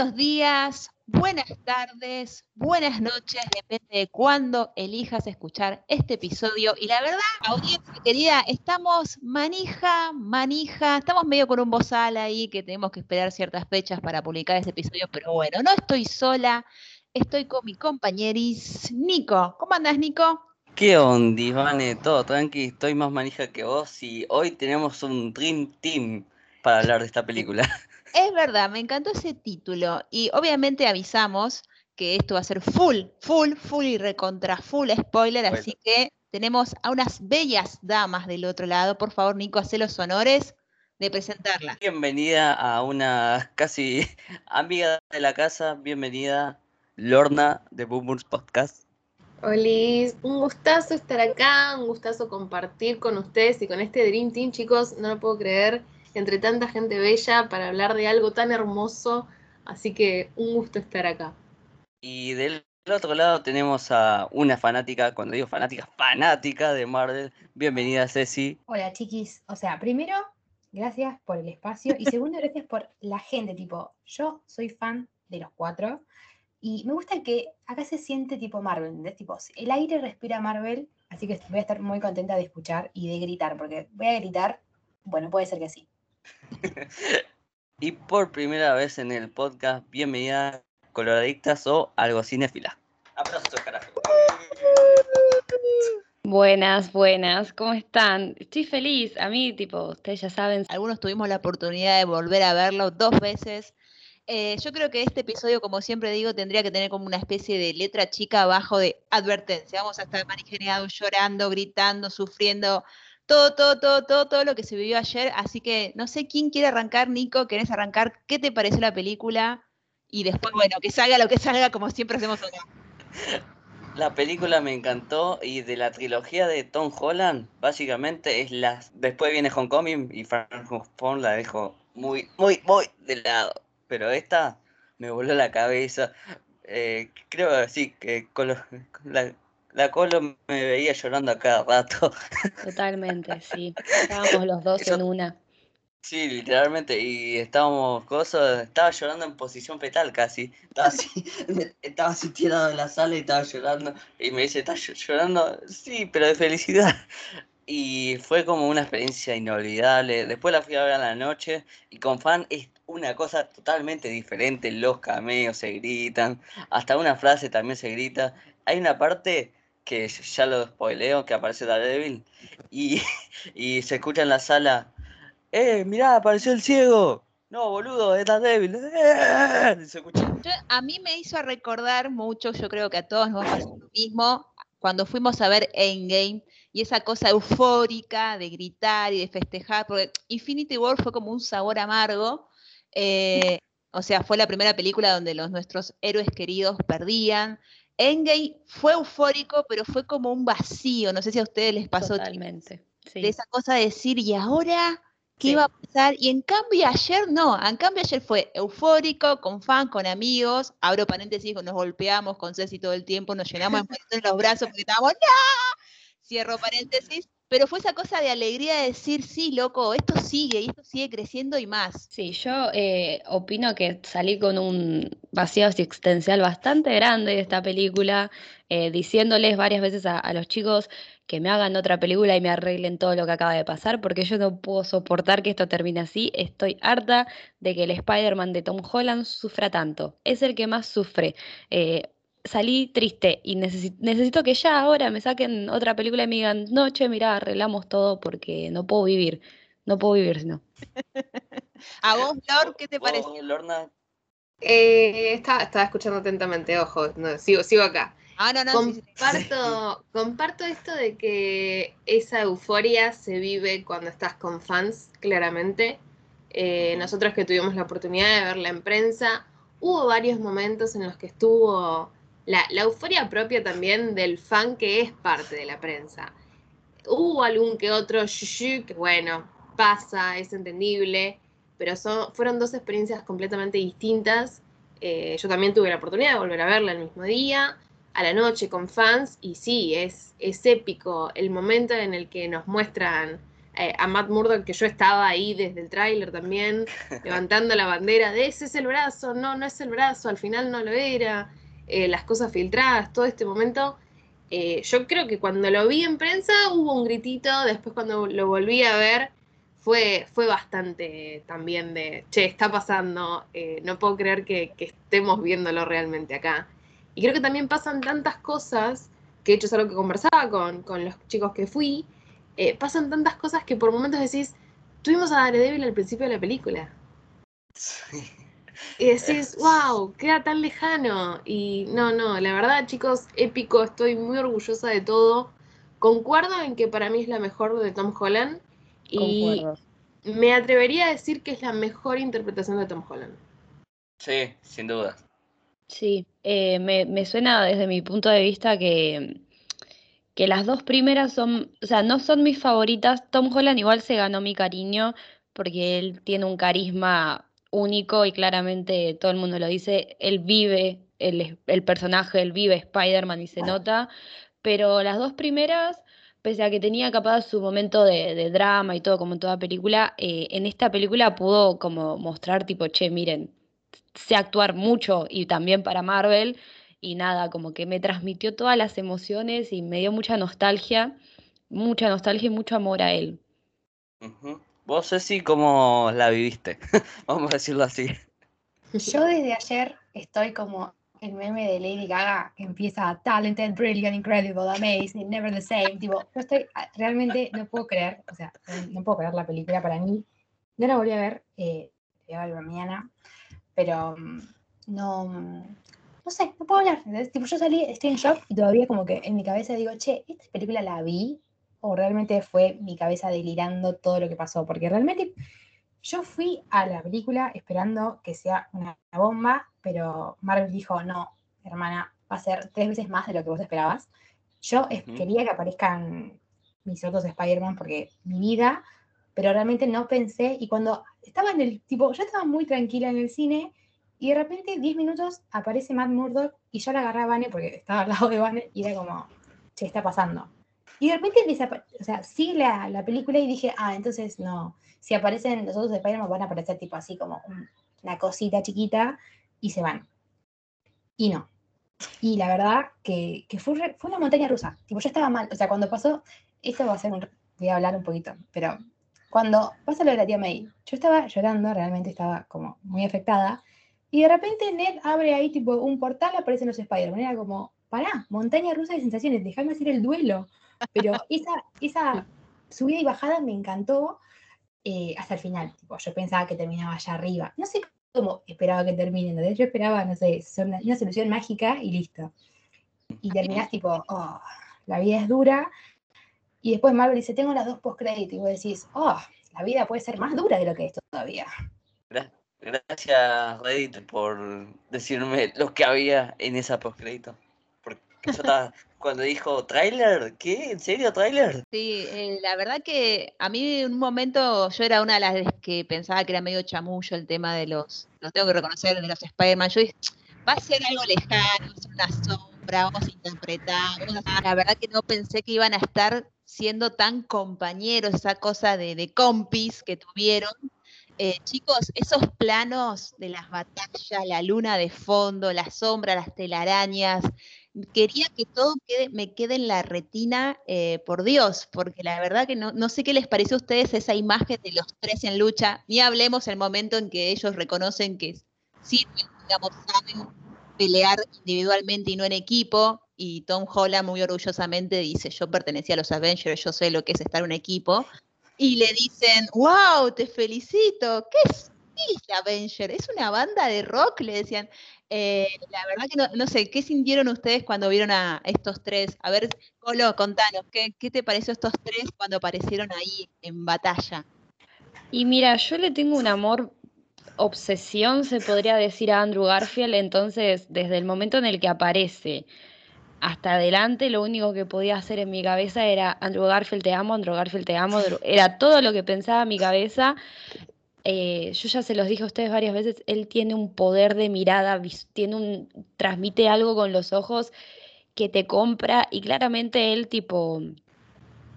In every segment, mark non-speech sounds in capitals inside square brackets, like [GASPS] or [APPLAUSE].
Buenos días, buenas tardes, buenas noches, depende de cuándo elijas escuchar este episodio. Y la verdad, audiencia querida, estamos manija, manija, estamos medio con un bozal ahí que tenemos que esperar ciertas fechas para publicar este episodio, pero bueno, no estoy sola, estoy con mi compañeris Nico. ¿Cómo andas, Nico? ¿Qué onda, Ivane? Todo tranqui, estoy más manija que vos y hoy tenemos un Dream Team para hablar de esta película. [LAUGHS] Es verdad, me encantó ese título. Y obviamente avisamos que esto va a ser full, full, full y recontra full spoiler, así que tenemos a unas bellas damas del otro lado. Por favor, Nico, haz los honores de presentarla. Bienvenida a una casi [LAUGHS] amiga de la casa, bienvenida Lorna de Boom Podcast. Hola, un gustazo estar acá, un gustazo compartir con ustedes y con este Dream Team, chicos, no lo puedo creer entre tanta gente bella para hablar de algo tan hermoso. Así que un gusto estar acá. Y del otro lado tenemos a una fanática, cuando digo fanática, fanática de Marvel. Bienvenida Ceci. Hola chiquis. O sea, primero, gracias por el espacio. Y segundo, [LAUGHS] gracias por la gente. Tipo, yo soy fan de los cuatro. Y me gusta que acá se siente tipo Marvel, ¿entendés? Tipo, el aire respira Marvel, así que voy a estar muy contenta de escuchar y de gritar, porque voy a gritar, bueno, puede ser que sí. [LAUGHS] y por primera vez en el podcast, bienvenida coloradictas o algo cinéfila. Aplausos, carajo. Buenas, buenas, ¿cómo están? Estoy feliz, a mí, tipo, ustedes ya saben. Algunos tuvimos la oportunidad de volver a verlo dos veces. Eh, yo creo que este episodio, como siempre digo, tendría que tener como una especie de letra chica abajo de advertencia. Vamos a estar manigeneados, llorando, gritando, sufriendo, todo, todo, todo, todo, todo lo que se vivió ayer. Así que no sé quién quiere arrancar, Nico, ¿querés arrancar? ¿Qué te pareció la película? Y después, bueno, que salga lo que salga, como siempre hacemos acá. La película me encantó y de la trilogía de Tom Holland, básicamente es la. Después viene Homecoming y Frank la dejo muy, muy, muy de lado. Pero esta me voló la cabeza. Eh, creo sí, que con, la, la Colo me veía llorando a cada rato. [LAUGHS] Totalmente, sí. Estábamos los dos en una. Sí, literalmente, y estábamos cosas, estaba llorando en posición fetal casi. Estaba así, [LAUGHS] estaba así tirado en la sala y estaba llorando. Y me dice, ¿estás llorando? Sí, pero de felicidad. [LAUGHS] Y fue como una experiencia inolvidable. Después la fui a ver a la noche y con fan es una cosa totalmente diferente. Los cameos se gritan, hasta una frase también se grita. Hay una parte que ya lo spoileo, que aparece Daredevil, y, [LAUGHS] y se escucha en la sala, ¡eh, mirá, apareció el ciego! No, boludo, es Daredevil. [LAUGHS] ¡Eh! A mí me hizo recordar mucho, yo creo que a todos nos pasar lo mismo, cuando fuimos a ver Endgame, y esa cosa eufórica de gritar y de festejar, porque Infinity War fue como un sabor amargo, eh, o sea, fue la primera película donde los nuestros héroes queridos perdían, Endgame fue eufórico, pero fue como un vacío. No sé si a ustedes les pasó. Totalmente. De esa cosa de decir, ¿y ahora qué iba a pasar? Y en cambio ayer no. En cambio ayer fue eufórico, con fans, con amigos. Abro paréntesis, nos golpeamos con Ceci todo el tiempo, nos llenamos de los brazos porque estábamos, ¡no! Cierro paréntesis pero fue esa cosa de alegría de decir, sí, loco, esto sigue y esto sigue creciendo y más. Sí, yo eh, opino que salí con un vacío existencial bastante grande de esta película, eh, diciéndoles varias veces a, los chicos que me hagan otra película y me arreglen todo lo que acaba de pasar, porque yo no puedo soportar que esto termine así. Estoy harta de que el Spider-Man de Tom Holland sufra tanto. Es el que más sufre. Eh, salí triste y necesito, que ya ahora me saquen otra película y me digan, noche, mira, arreglamos todo porque no puedo vivir, no puedo vivir sino. [LAUGHS] ¿A vos, Lord, qué te parece? Lorna. Eh, estaba, escuchando atentamente, ojo, sigo, sigo acá. Ah, no, no, comparto, comparto esto de que esa euforia se vive cuando estás con fans, claramente. Eh, nosotros que tuvimos la oportunidad de verla en prensa, hubo varios momentos en los que estuvo la, euforia propia también del fan que es parte de la prensa. Hubo algún que otro que bueno, pasa, es entendible, pero son, fueron dos experiencias completamente distintas. Eh, yo también tuve la oportunidad de volver a verla el mismo día, a la noche con fans, y sí, es, es épico el momento en el que nos muestran eh, a Matt Murdock, que yo estaba ahí desde el tráiler también, [LAUGHS] levantando la bandera de ese es el brazo, no, no es el brazo, al final no lo era, eh, las cosas filtradas, todo este momento. yo creo que cuando lo vi en prensa hubo un gritito, después cuando lo volví a ver fue, fue bastante también de, che, está pasando, eh, no puedo creer que, estemos viéndolo realmente acá. Y creo que también pasan tantas cosas, que de hecho es algo que conversaba con, los chicos que fui, eh, pasan tantas cosas que por momentos decís, tuvimos a Daredevil al principio de la película. Y decís, [LAUGHS] wow, queda tan lejano. Y no, no, la verdad, chicos, épico, estoy muy orgullosa de todo. Concuerdo en que para mí es la mejor de Tom Holland. Y me atrevería a decir que es la mejor interpretación de Tom Holland. Sí, sin duda. Sí, eh, me, suena desde mi punto de vista que, que las dos primeras son, o sea, no son mis favoritas. Tom Holland igual se ganó mi cariño porque él tiene un carisma único y claramente todo el mundo lo dice, él vive el, el personaje, él vive Spider-Man y se nota, pero las dos primeras pese a que tenía capaz su momento de, drama y todo como en toda película, eh, en esta película pudo como mostrar tipo, che, miren, sé actuar mucho y también para Marvel y nada, como que me transmitió todas las emociones y me dio mucha nostalgia, mucha nostalgia y mucho amor a él. Vos, Ceci, ¿cómo la viviste? [LAUGHS] Vamos a decirlo así. Yo desde ayer estoy como el meme de Lady Gaga empieza talented, brilliant, incredible, amazing, never the same. Tipo, yo estoy, ah, realmente no puedo creer, o sea, no puedo creer la película para mí. No la volví a ver, eh, voy a ver mañana, pero mm, no, mm, no sé, no puedo hablar. Tipo, yo salí, estoy en shock y todavía como que en mi cabeza digo, che, ¿esta película la vi? O realmente fue mi cabeza delirando todo lo que pasó, porque realmente yo fui a la película esperando que sea una bomba, pero Marvel dijo, no, hermana, va a ser tres veces más de lo que vos esperabas. Yo quería que aparezcan mis otros Spider-Man porque mi vida, pero realmente no pensé, y cuando estaba en el, tipo, yo estaba muy tranquila en el cine, y de repente, 10 minutos, aparece Matt Murdock, y yo la agarré a Vane porque estaba al lado de Vane, y era como, ¿qué está pasando? Y de repente, o sea, sigue la, la película y dije, ah, entonces no, si aparecen los otros Spider-Man van a aparecer tipo así como una cosita chiquita y se van. Y no. Y la verdad que, fue, fue una montaña rusa. Tipo, yo estaba mal. O sea, cuando pasó, esto va a ser un... Voy a hablar un poquito, pero cuando pasa lo de la tía May, yo estaba llorando, realmente estaba como muy afectada. Y de repente Ned abre ahí tipo un portal, aparecen los Spider-Man. Era como, pará, montaña rusa de sensaciones, déjame hacer el duelo. Pero esa, esa subida y bajada me encantó. Eh, hasta el final. Tipo, yo pensaba que terminaba allá arriba. No sé cómo esperaba que termine. ¿no? Yo esperaba, no sé, una, solución mágica y listo. Y terminás tipo, oh, la vida es dura. Y después Marvel dice, tengo las dos post-créditos. Y vos decís, oh, la vida puede ser más dura de lo que es todavía. Gracias, Reddit, por decirme lo que había en esa postcrédito. Cuando dijo tráiler, ¿qué? ¿En serio tráiler? Sí, eh, la verdad que a mí en un momento yo era una de las que pensaba que era medio chamullo el tema de los, lo tengo que reconocer, de los Spider-Man. Yo dije, va a ser algo lejano, es una sombra, vamos a interpretar. La verdad que no pensé que iban a estar siendo tan compañeros, esa cosa de, de compis que tuvieron. Eh, chicos, esos planos de las batallas, la luna de fondo, la sombra, las telarañas, quería que todo me quede en la retina, eh, por Dios, porque la verdad que no, sé qué les pareció a ustedes esa imagen de los tres en lucha, ni hablemos el momento en que ellos reconocen que sí, digamos, saben pelear individualmente y no en equipo, y Tom Holland muy orgullosamente dice, yo pertenecía a los Avengers, yo sé lo que es estar en un equipo, y le dicen, wow, te felicito, ¿qué es? ¿Qué Avenger? ¿Es una banda de rock? Le decían. Eh, la verdad que no, sé, ¿qué sintieron ustedes cuando vieron a estos tres? A ver, Colo, contanos, ¿qué, ¿qué te pareció estos tres cuando aparecieron ahí en batalla? Y mira, yo le tengo un amor, obsesión, se podría decir, a Andrew Garfield, entonces desde el momento en el que aparece hasta adelante, lo único que podía hacer en mi cabeza era Andrew Garfield te amo, Andrew Garfield te amo, era todo lo que pensaba en mi cabeza. Eh, yo ya se los dije a ustedes varias veces, él tiene un poder de mirada, tiene un, transmite algo con los ojos que te compra y claramente él tipo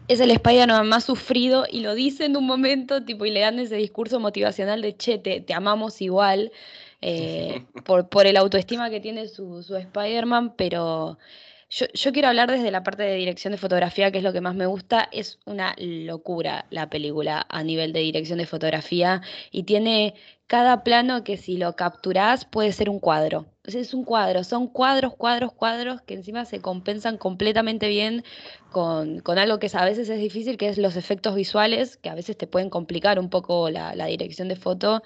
es el Spider-Man más sufrido y lo dice en un momento tipo y le dan ese discurso motivacional de che, te, amamos igual eh, [LAUGHS] por, por el autoestima que tiene su, su Spider-Man, pero yo, quiero hablar desde la parte de dirección de fotografía, que es lo que más me gusta. Es una locura la película a nivel de dirección de fotografía y tiene cada plano que si lo capturás puede ser un cuadro. Es un cuadro, son cuadros, cuadros, cuadros que encima se compensan completamente bien con, algo que a veces es difícil, que es los efectos visuales, que a veces te pueden complicar un poco la, dirección de foto.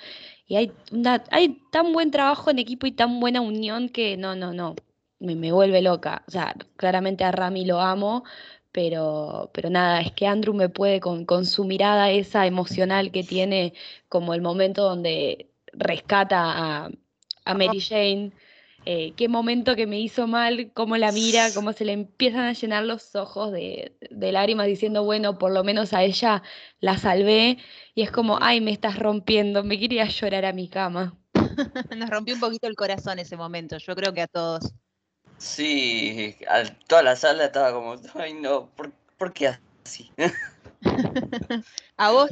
Y hay, hay tan buen trabajo en equipo y tan buena unión que no, no, no me, vuelve loca. O sea, claramente a Rami lo amo, pero, pero nada, es que Andrew me puede con, con su mirada esa emocional que tiene, como el momento donde rescata a, a Mary Jane. Eh, qué momento que me hizo mal, cómo la mira, cómo se le empiezan a llenar los ojos de, de, lágrimas diciendo, bueno, por lo menos a ella la salvé. Y es como, ay, me estás rompiendo, me quería llorar a mi cama. [LAUGHS] Nos rompió un poquito el corazón ese momento, yo creo que a todos. Sí, toda la sala estaba como, ay no, ¿por, qué así? [LAUGHS] a vos,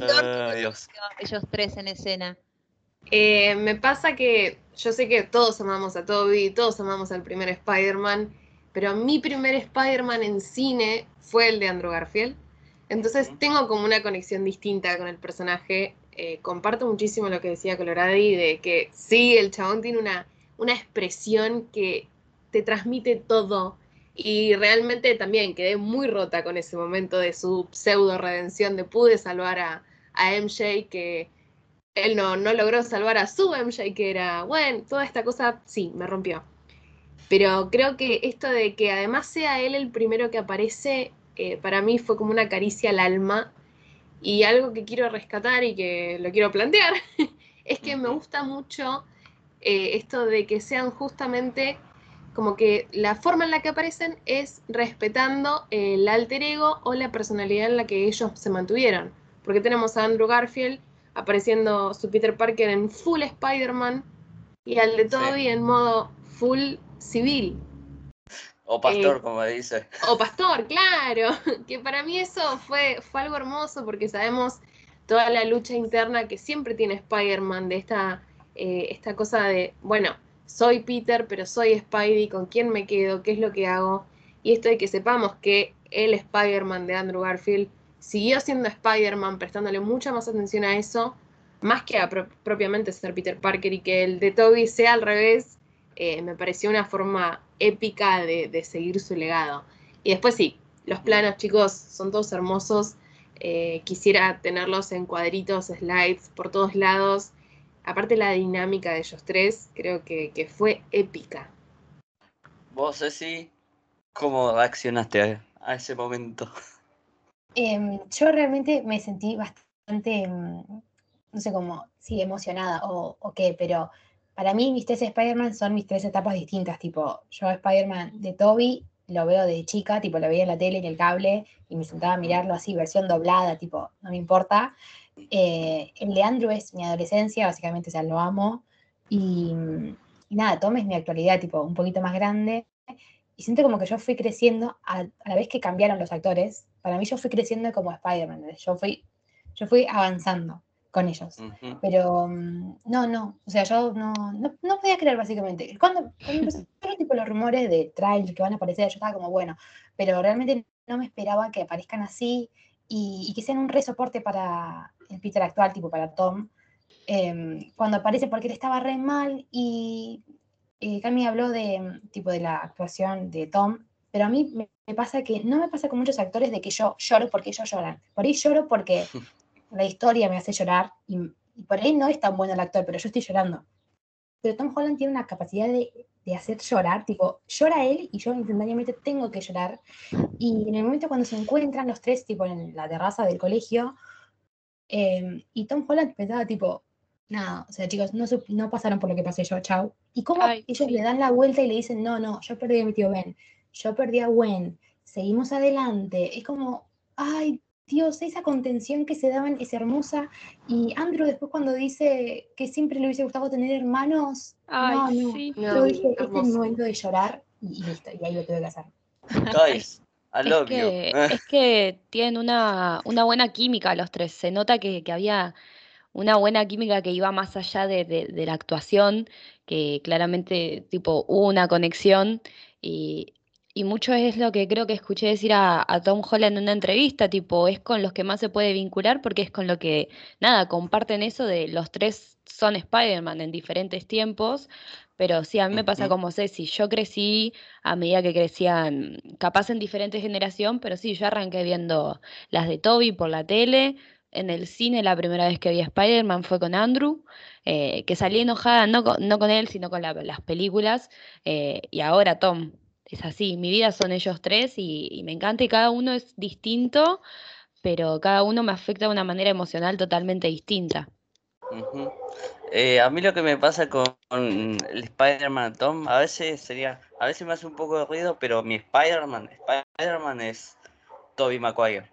ellos tres en escena. Eh, me pasa que yo sé que todos amamos a Toby, todos amamos al primer Spider-Man, pero mi primer Spider-Man en cine fue el de Andrew Garfield. Entonces tengo como una conexión distinta con el personaje. Eh, comparto muchísimo lo que decía Coloradi de que sí, el chabón tiene una, una expresión que te transmite todo. Y realmente también quedé muy rota con ese momento de su pseudo redención, de pude salvar a, a MJ, que él no, no logró salvar a su MJ, que era, bueno, toda esta cosa sí, me rompió. Pero creo que esto de que además sea él el primero que aparece, eh, para mí fue como una caricia al alma. Y algo que quiero rescatar y que lo quiero plantear, [LAUGHS] es que me gusta mucho eh, esto de que sean justamente como que la forma en la que aparecen es respetando el alter ego o la personalidad en la que ellos se mantuvieron. Porque tenemos a Andrew Garfield apareciendo su Peter Parker en full Spider-Man y al de Toby en modo full civil. O pastor, eh, como dice. O pastor, claro. [LAUGHS] Que para mí eso fue, fue algo hermoso porque sabemos toda la lucha interna que siempre tiene Spider-Man de esta, eh, esta cosa de, bueno, soy Peter, pero soy Spidey, ¿con quién me quedo? ¿Qué es lo que hago? Y esto de que sepamos que el Spider-Man de Andrew Garfield siguió siendo Spider-Man, prestándole mucha más atención a eso, más que a propiamente ser Peter Parker y que el de Toby sea al revés, eh, me pareció una forma épica de, seguir su legado. Y después sí, los planos chicos son todos hermosos, eh, quisiera tenerlos en cuadritos, slides, por todos lados aparte la dinámica de ellos tres, creo que, fue épica. Vos, Ceci, ¿cómo reaccionaste a, ese momento? Em, yo realmente me sentí bastante, em, no sé cómo, sí, emocionada o, o qué, pero para mí mis tres Spider-Man son mis tres etapas distintas, tipo, yo Spider-Man de Toby lo veo de chica, tipo, lo veía en la tele, en el cable, y me sentaba a mirarlo así, versión doblada, tipo, no me importa. Eh, el de Andrew es mi adolescencia, básicamente, o sea, lo amo. Y, nada, Tom es mi actualidad, tipo, un poquito más grande. Y siento como que yo fui creciendo, a, la vez que cambiaron los actores, para mí yo fui creciendo como Spider-Man, yo fui, yo fui avanzando con ellos. Pero mm, no, no, o sea, yo no, no, podía creer básicamente. Cuando, empezaron tipo, los rumores de trailers que van a aparecer, yo estaba como, bueno, pero realmente no me esperaba que aparezcan así y, y que sean un re soporte para, el Peter actual, tipo para Tom, em, cuando aparece porque él estaba re mal y eh, Cami habló de, tipo, de la actuación de Tom, pero a mí me, pasa que no me pasa con muchos actores de que yo lloro porque ellos lloran. Por ahí lloro porque [LAUGHS] la historia me hace llorar y, por ahí no es tan bueno el actor, pero yo estoy llorando. Pero Tom Holland tiene una capacidad de, de hacer llorar, tipo, llora él y yo instantáneamente tengo que llorar. Y en el momento cuando se encuentran los tres, tipo, en la terraza del colegio, Em, y Tom Holland pensaba tipo, nada, o sea, chicos, no, no pasaron por lo que pasé yo, chau. Y cómo ellos le dan la vuelta y le dicen, no, no, yo perdí a mi tío Ben, yo perdí a Gwen, seguimos adelante. Es como, ay, Dios, esa contención que se daban es hermosa. Y Andrew después cuando dice que siempre le hubiese gustado tener hermanos, Ay, no, no, sí. yo No, dije, este es hermoso. momento de llorar y, y listo, y ahí lo tuve que hacer. Guys, I Es love que, you. [LAUGHS] es que tienen una, una buena química los tres. Se nota que, que había una buena química que iba más allá de, de- de la actuación, que claramente tipo hubo una conexión y, y mucho es lo que creo que escuché decir a, a Tom Holland en una entrevista, tipo, es con los que más se puede vincular porque es con lo que, nada, comparten eso de los tres son Spider-Man en diferentes tiempos, pero sí, a mí me pasa como Ceci, yo crecí a medida que crecían, capaz en diferente generación, pero sí, yo arranqué viendo las de Toby por la tele. En el cine la primera vez que vi a Spider-Man fue con Andrew, eh, que salí enojada no con, no con él, sino con la- las películas. eh, y ahora Tom, es así, mi vida son ellos tres y, y me encanta y cada uno es distinto, pero cada uno me afecta de una manera emocional totalmente distinta. Eh, a mí lo que me pasa con, con el Spider-Man Tom, a veces sería, a veces me hace un poco de ruido, pero mi Spider-Man, Spider-Man es Tobey Maguire.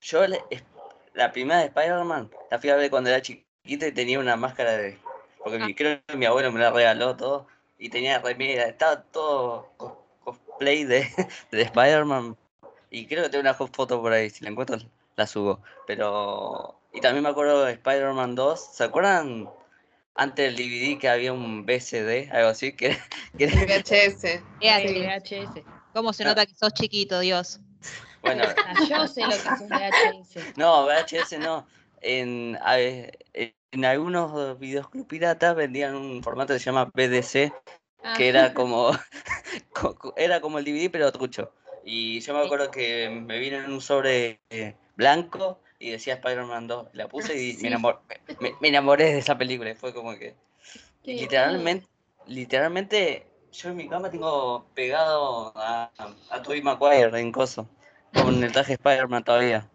Yo le- la primera de Spider-Man la fui a ver cuando era chiquito y tenía una máscara de, porque mi, creo que mi abuelo me la regaló todo y tenía remera, estaba todo cosplay de, [LAUGHS] de Spider-Man y creo que tengo una foto por ahí, si la encuentro la subo. Pero. Y también me acuerdo de Spider-Man 2. ¿Se acuerdan antes del DVD que había un BCD? Algo así. Que, [LAUGHS] que era- VHS. VHS. ¿Cómo se nota que sos chiquito, Dios? bueno, [LAUGHS] Ah, Yo sé lo que es un VHS. no, VHS no. En, en algunos videoclub piratas vendían un formato que se llama BDC, Ah, que era [LAUGHS] como. [LAUGHS] co- co- era como el DVD, pero trucho. Y yo me acuerdo que me vino en un sobre eh, blanco y decía Spider-Man 2. La puse y Sí. me, enamor- me- me enamoré de esa película. y Fue como que. qué- Literalmente, literalmente, yo en mi cama tengo pegado a, a Tobey Maguire en coso, con el traje Spider-Man todavía.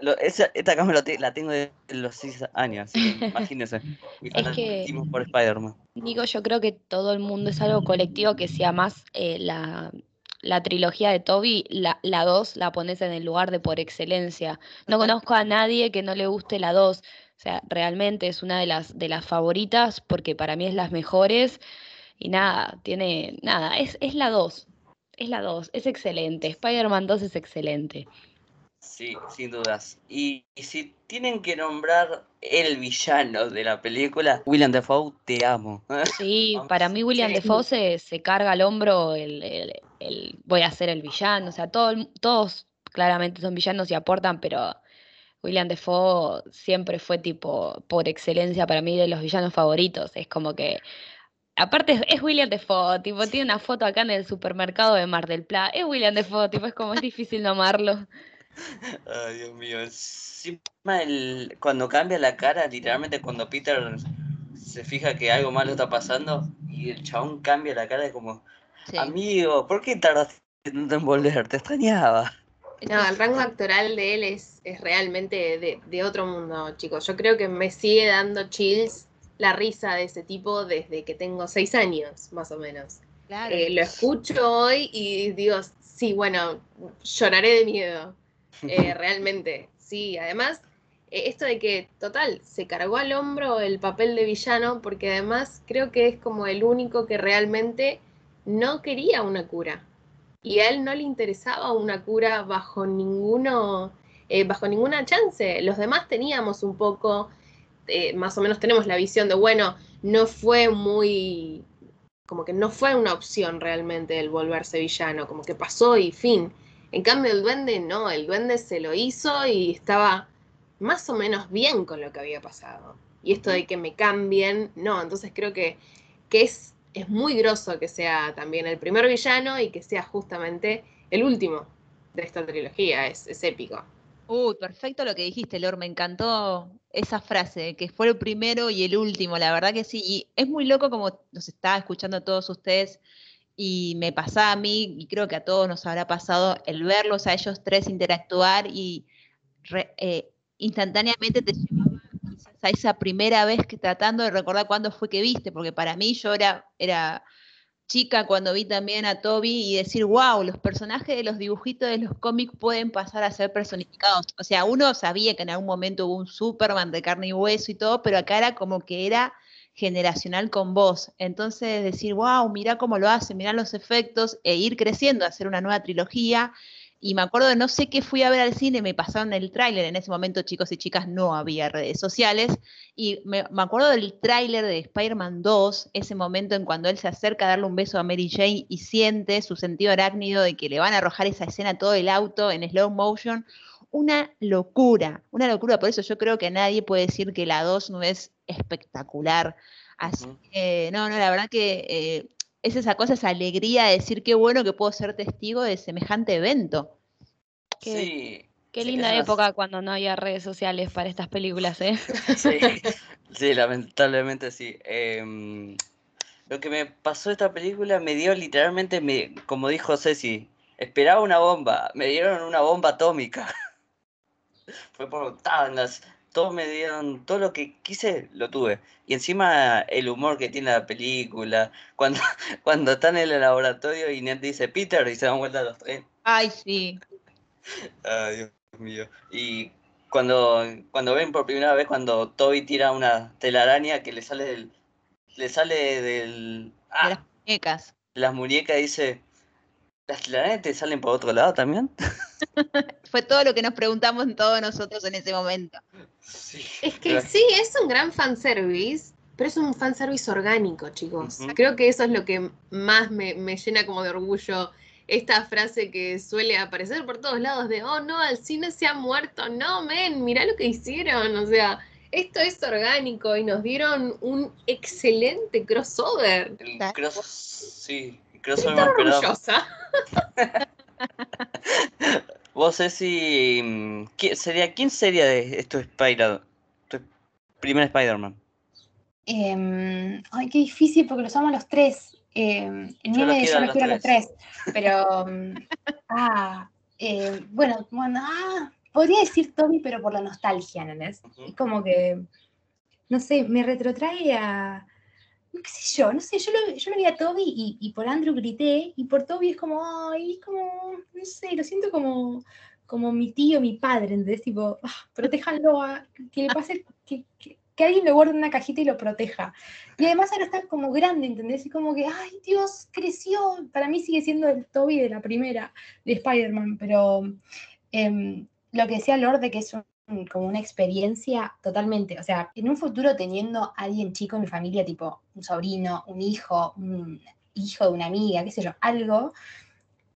Lo- esa- esta te- la tengo de los 6 años, [LAUGHS] imagínense. Mi Es que- por Spider-Man. Nico, yo creo que todo el mundo es algo colectivo que sea más eh, la, la trilogía de Toby, la, la 2 la pones en el lugar de por excelencia. No conozco a nadie que no le guste la 2. O sea, realmente es una de las, de las favoritas porque para mí es las mejores. Y nada, tiene, nada, es, es la 2. Es la 2, es excelente. Spider-Man 2 es excelente. Sí, sin dudas. Y, y si tienen que nombrar el villano de la película, William Dafoe, te amo. [LAUGHS] Sí, para mí William Sí. Defoe se, se carga al hombro el, el- el voy a ser el villano, o sea, todo todos claramente son villanos y aportan, pero William Defoe siempre fue tipo, por excelencia para mí, de los villanos favoritos. Es como que, aparte es, es William Defoe, tipo, tiene una foto acá en el supermercado de Mar del Plata, es William Defoe, tipo, es como es difícil no amarlo. Ay, Dios mío. Encima el, cuando cambia la cara, literalmente cuando Peter se fija que algo malo está pasando y el chabón cambia la cara, es como, Sí. amigo, ¿por qué tardaste tanto en volver? Te extrañaba. No, el rango actoral de él es, es realmente de, de otro mundo, chicos. Yo creo que me sigue dando chills la risa de ese tipo desde que tengo seis años, más o menos. Claro. Eh, lo escucho hoy y digo, sí, bueno, lloraré de miedo. Eh, realmente, sí. Además, eh, esto de que, total, se cargó al hombro el papel de villano, porque además creo que es como el único que realmente no quería una cura. Y a él no le interesaba una cura bajo ninguno, eh, bajo ninguna chance. Los demás teníamos un poco, eh, más o menos tenemos la visión de, bueno, no fue muy, como que no fue una opción realmente el volverse villano, como que pasó y fin. En cambio el duende no, el duende se lo hizo y estaba más o menos bien con lo que había pasado. Y esto de que me cambien, no, entonces creo que, que es, es muy groso que sea también el primer villano y que sea justamente el último de esta trilogía, es, es épico. Uy, perfecto lo que dijiste, Lor. Me encantó esa frase, que fue el primero y el último. La verdad que sí. Y es muy loco como nos está escuchando a todos ustedes. Y me pasa a mí, y creo que a todos nos habrá pasado, el verlos a ellos tres interactuar y re- eh, instantáneamente te llevaba a esa primera vez que tratando de recordar cuándo fue que viste, porque para mí yo era, era chica cuando vi también a Toby y decir, wow, los personajes de los dibujitos de los cómics pueden pasar a ser personificados. O sea, uno sabía que en algún momento hubo un Superman de carne y hueso y todo, pero acá era como que era generacional con voz. Entonces decir, wow, mira cómo lo hace, mira los efectos, e ir creciendo, hacer una nueva trilogía. Y me acuerdo de no sé qué fui a ver al cine, me pasaron el tráiler, en ese momento chicos y chicas no había redes sociales, y me, me acuerdo del tráiler de Spider-Man 2, ese momento en cuando él se acerca a darle un beso a Mary Jane y siente su sentido arácnido de que le van a arrojar esa escena todo el auto en slow motion, una locura, una locura, por eso yo creo que nadie puede decir que la 2 no es espectacular. Así que, no, no, la verdad que eh, es esa cosa, esa alegría de decir qué bueno que puedo ser testigo de semejante evento. Qué- Sí, Qué sí, linda época cuando no había redes sociales para estas películas, ¿eh? [LAUGHS] Sí, sí, lamentablemente sí. Em, lo que me pasó esta película me dio literalmente, me, como dijo Ceci, esperaba una bomba, me dieron una bomba atómica. [LAUGHS] Fue por tandas, todo me dieron, todo lo que quise lo tuve. Y encima el humor que tiene la película, [LAUGHS] cuando, cuando están en el laboratorio y Ned dice Peter y se dan vuelta los tres. Ay, sí. Ay, Dios mío. Y cuando, cuando ven por primera vez cuando Toby tira una telaraña que le sale del, le sale del De ah, las muñecas. las muñecas dice ¿Las telarañas te salen por otro lado también? [LAUGHS] Fue todo lo que nos preguntamos todos nosotros en ese momento. Sí. Es que sí, es un gran fanservice, pero es un fanservice orgánico, chicos. Creo que eso es lo que más me, me llena como de orgullo. Esta frase que suele aparecer por todos lados de, oh no, el cine se ha muerto, no, men, mirá lo que hicieron. O sea, esto es orgánico y nos dieron un excelente crossover. El cross, sí, crossover orgullosa. [LAUGHS] Vos Ceci, mm, ¿quién sería, ¿quién sería de esto Spider, tu primer Spider-Man? Em, ay, qué difícil porque los amo a los tres. Em, el Yo los yo los quiero a los tres. tres. Pero, [LAUGHS] ah, eh, bueno, bueno, ah, podría decir Tommy, pero por la nostalgia, ¿entendés? Ujú. Es como que, no sé, me retrotrae a, qué sé yo, no sé, yo lo, yo lo vi a Toby y, y por Andrew grité, y por Toby es como, ay, es como, no sé, lo siento como, como mi tío, mi padre, ¿entendés? Tipo, ah, protéjanlo, a, que le pase, que, que, que alguien lo guarde en una cajita y lo proteja. Y además ahora está como grande, ¿entendés? Y como que, ay, Dios, creció. Para mí sigue siendo el Toby de la primera, de Spider-Man, pero em, lo que decía Lord de que es un- como una experiencia totalmente, o sea, en un futuro teniendo a alguien chico en mi familia, tipo un sobrino, un hijo, un hijo de una amiga, qué sé yo, algo,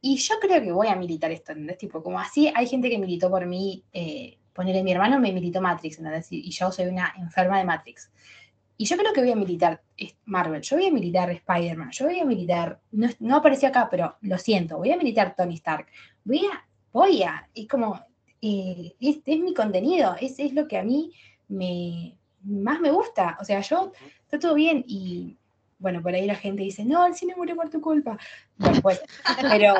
y yo creo que voy a militar esto, ¿entendés? Tipo, como así hay gente que militó por mí, eh, ponerle mi hermano me militó Matrix. Y, yo soy una enferma de Matrix. Y yo creo que voy a militar Marvel, yo voy a militar Spider-Man, yo voy a militar, no, no apareció acá, pero lo siento, voy a militar Tony Stark, voy a, voy a, es como, eh, este es mi contenido, es, es lo que a mí me, más me gusta, o sea, yo, está todo bien y, bueno, por ahí la gente dice, no, el cine murió por tu culpa. Bueno, pues, [LAUGHS] pero,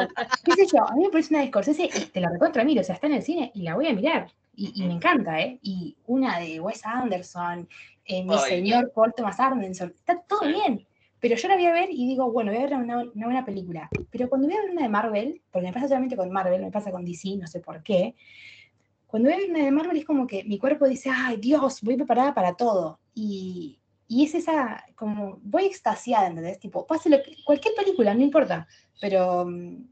qué sé yo, a mí me parece una de Scorsese y te la recontra miro, o sea, está en el cine y la voy a mirar. Y, y me encanta, ¿eh? Y una de Wes Anderson, eh, mi Ay. señor Paul Thomas Anderson, está todo bien. Pero yo la voy a ver y digo, bueno, voy a ver una, una buena película. Pero cuando voy a ver una de Marvel, porque me pasa solamente con Marvel, me pasa con DC, no sé por qué, cuando voy a ver una de Marvel es como que mi cuerpo dice, ay Dios, voy preparada para todo. Y, y es esa, como, voy extasiada, ¿entendés? Tipo, pase lo que- cualquier película, no importa, pero, mm,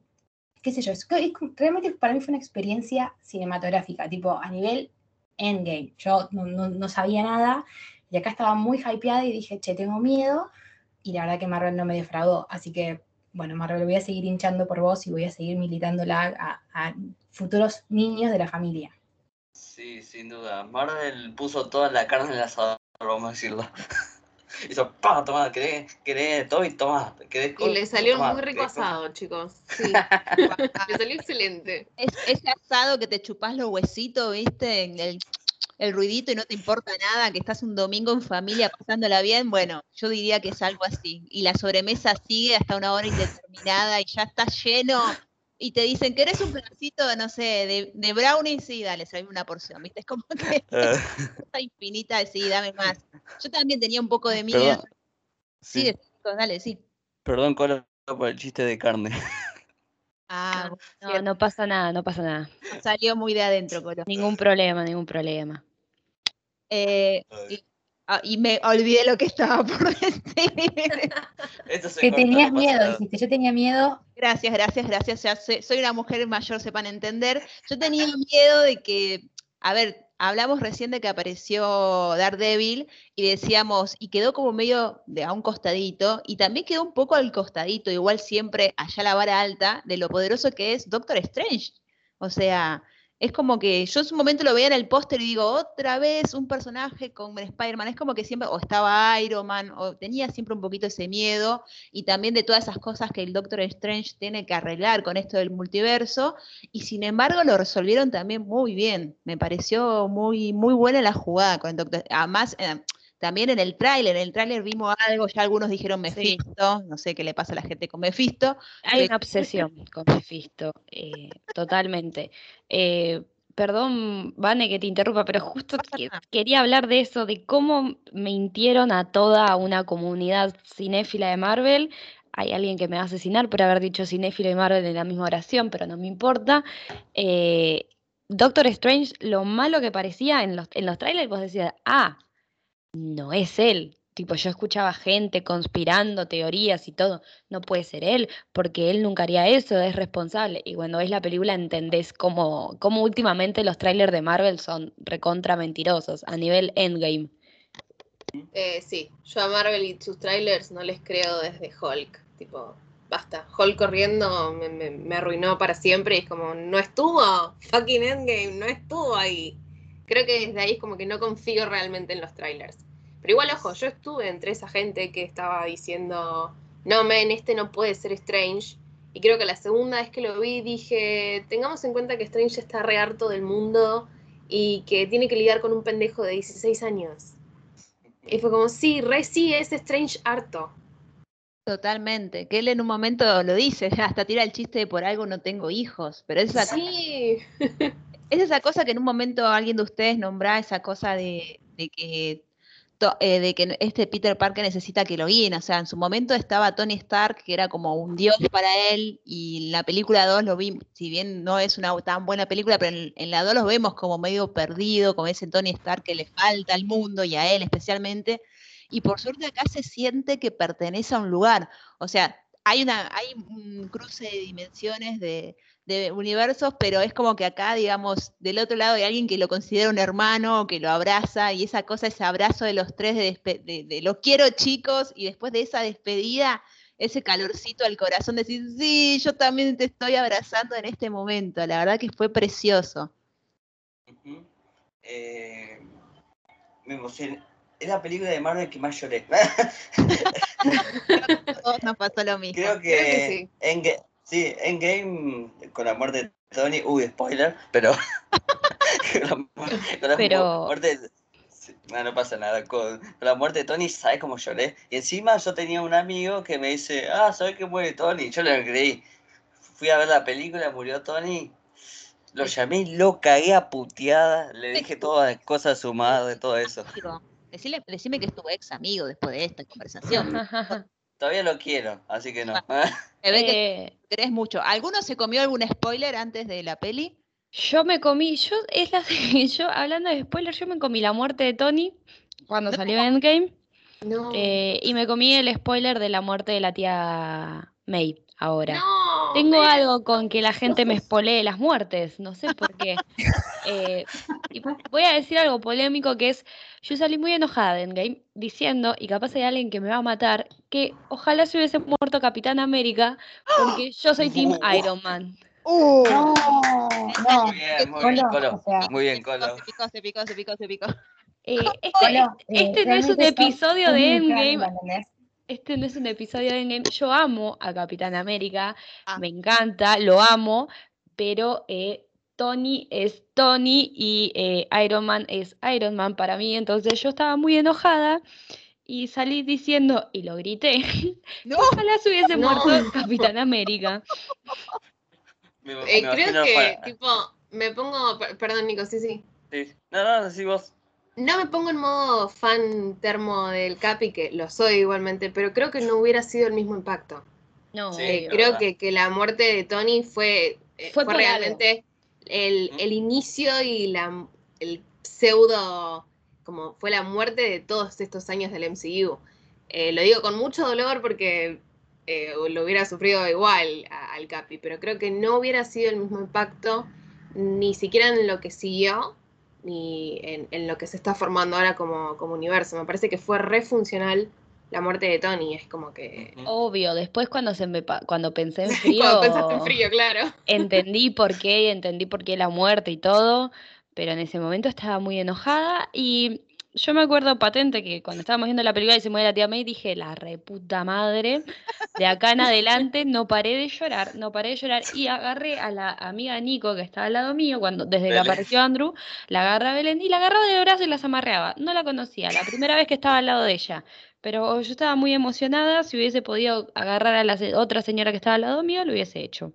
qué sé yo, es, es realmente para mí fue una experiencia cinematográfica, tipo, a nivel endgame. Yo no, no- no sabía nada y acá estaba muy hypeada y dije, che, tengo miedo, y la verdad que Marvel no me defraudó, así que, bueno, Marvel, voy a seguir hinchando por vos y voy a seguir militándola a, a futuros niños de la familia. Sí, sin duda. Marvel puso toda la carne en el asador, vamos a decirlo. [LAUGHS] Hizo, pa, toma, querés, querés todo y toma, querés Y le salió tomá, muy rico querés coso". asado, chicos. Sí, [LAUGHS] le salió excelente. Es, ese asado que te chupás los huesitos, ¿viste? El, el ruidito y no te importa nada, que estás un domingo en familia pasándola bien. Bueno, yo diría que es algo así. Y la sobremesa sigue hasta una hora indeterminada y ya está lleno. Y te dicen, ¿querés un pedacito, no sé, de, de brownie? Sí, dale, se una porción, ¿viste? Es como que [LAUGHS] Eh, cosa infinita de sí, dame más. Yo también tenía un poco de miedo. perdón. Sí, Sí, chicos, dale, sí. perdón, Colo, por el chiste de carne. Ah, No, no pasa nada, no pasa nada. salió muy de adentro, Colo. Ningún problema, ningún problema. Eh, y, ah, y me olvidé lo que estaba por [LAUGHS] decir. Esto se Que tenías miedo, dijiste, yo tenía miedo. Gracias, gracias, gracias. Soy una mujer mayor, sepan entender. Yo tenía miedo de que, a ver, hablamos recién de que apareció Daredevil y decíamos, y quedó como medio de a un costadito, y también quedó un poco al costadito, igual siempre allá la vara alta, de lo poderoso que es Doctor Strange. O sea, es como que yo en su momento lo veía en el póster y digo, otra vez un personaje con Spider-Man. Es como que siempre, o estaba Iron Man, o tenía siempre un poquito ese miedo y también de todas esas cosas que el Doctor Strange tiene que arreglar con esto del multiverso, y sin embargo lo resolvieron también muy bien. Me pareció muy, muy buena la jugada con el Doctor. Además, eh, también en el tráiler, en el tráiler vimos algo, ya algunos dijeron Mephisto, no sé qué le pasa a la gente con Mephisto. Hay Sí. una obsesión con Mephisto, eh, totalmente. Eh, perdón, Vane, que te interrumpa, pero justo que- quería hablar de eso, de cómo mintieron a toda una comunidad cinéfila de Marvel. Hay alguien que me va a asesinar por haber dicho cinéfilo y Marvel en la misma oración, pero no me importa. Eh, Doctor Strange, lo malo que parecía en los, en los trailers, vos decías, ah, no es él. Tipo, yo escuchaba gente conspirando teorías y todo. No puede ser él, porque él nunca haría eso, es responsable. Y cuando ves la película entendés cómo, cómo últimamente los trailers de Marvel son recontra mentirosos a nivel endgame. Eh, sí, yo a Marvel y sus trailers no les creo desde Hulk. Tipo, basta. Hulk corriendo me, me- me arruinó para siempre y es como, no estuvo. Fucking Endgame, no estuvo ahí. Creo que desde ahí es como que no confío realmente en los trailers. Pero igual, ojo, yo estuve entre esa gente que estaba diciendo, no, men, este no puede ser Strange. Y creo que la segunda vez que lo vi dije, tengamos en cuenta que Strange está re harto del mundo y que tiene que lidiar con un pendejo de 16 años. Y fue como, sí, re sí, es Strange harto. Totalmente, que él en un momento lo dice, [LAUGHS] hasta tira el chiste de por algo no tengo hijos, pero es Sí, [LAUGHS] es esa cosa que en un momento alguien de ustedes nombra, esa cosa de, de que eh, de que este Peter Parker necesita que lo guíen, o sea, en su momento estaba Tony Stark, que era como un dios para él, y en la película 2 lo vimos, si bien no es una tan buena película, pero en, en la 2 los vemos como medio perdido, como ese Tony Stark que le falta al mundo y a él especialmente, y por suerte acá se siente que pertenece a un lugar, o sea, hay, una, hay un cruce de dimensiones de, de universos, pero es como que acá, digamos, del otro lado hay alguien que lo considera un hermano, que lo abraza, y esa cosa, ese abrazo de los tres de, de, de los quiero chicos, y después de esa despedida, ese calorcito al corazón, decir, sí, yo también te estoy abrazando en este momento, la verdad que fue precioso. Eh, me emocioné. Es la película de Marvel que más lloré. [LAUGHS] [LAUGHS] Nos pasó lo mismo. Creo que, Creo que sí. Sí, Endgame con la muerte de Tony, uy, spoiler, pero [LAUGHS] con la, con la Pero- muerte de- no, no pasa nada, con, con la muerte de Tony, ¿sabes cómo lloré? Y encima yo tenía un amigo que me dice, ah, ¿sabes que muere Tony? Yo le creí. Fui a ver la película, murió Tony. Lo llamé, lo cagué a puteada, le dije todas las cosas a su madre, todo eso. Decime que es tu ex amigo después de esta conversación. Todavía lo quiero, así que no. [LAUGHS] Se ve que Eh, querés mucho. ¿Alguno se comió algún spoiler antes de la peli? yo me comí, yo, es la, [LAUGHS] yo hablando de spoilers, yo me comí la muerte de Tony cuando salió Endgame. no. Eh, y me comí el spoiler de la muerte de la tía May ahora. no, Tengo algo con que la gente me spoilee las muertes, no sé por qué. [LAUGHS] Eh, y voy a decir algo polémico que es, yo salí muy enojada de Endgame diciendo, y capaz hay alguien que me va a matar, que ojalá se hubiese muerto Capitán América, porque [GASPS] yo soy Team Uh. Iron Man. ¡Uh! No, no. Muy bien, muy bien, Colo, Colo. o sea, Muy bien, Se Colo. picó, se picó, se picó, se picó. Eh, [LAUGHS] este, Colo, eh, este no es un episodio de Endgame. Este no es un episodio de Endgame. Yo amo a Capitán América, Ah. me encanta, lo amo, pero eh, Tony es Tony y eh, Iron Man es Iron Man para mí. Entonces yo estaba muy enojada y salí diciendo, y lo grité, No, [LAUGHS] ojalá se hubiese No. muerto Capitán América. Me, Eh, me creo que, para- tipo, me pongo, per- perdón Nico, sí, sí. sí. No, no, así vos. No me pongo en modo fan termo del Capi, que lo soy igualmente, pero creo que no hubiera sido el mismo impacto. No, Sí, Eh, creo que, que la muerte de Tony fue, eh, Fue realmente el, el inicio y la, el pseudo, como fue la muerte de todos estos años del MCU. Eh, lo digo con mucho dolor porque eh, lo hubiera sufrido igual a- al Capi, pero creo que no hubiera sido el mismo impacto ni siquiera en lo que siguió ni en, en lo que se está formando ahora como, como universo. Me parece que fue re funcional la muerte de Tony. Es como que... Obvio. Después cuando se me cuando pensé en [LAUGHS] frío, Cuando pensaste en frío, claro. entendí por qué, entendí por qué la muerte y todo, pero en ese momento estaba muy enojada y yo me acuerdo patente que cuando estábamos viendo la película y se muere la tía May dije, la reputa madre, de acá en adelante no paré de llorar, no paré de llorar y agarré a la amiga Nico que estaba al lado mío cuando desde que apareció Andrew, la agarré a Belén y la agarraba de brazo y las amarreaba. No la conocía, la primera vez que estaba al lado de ella. Pero yo estaba muy emocionada, si hubiese podido agarrar a la se- otra señora que estaba al lado mío, lo hubiese hecho.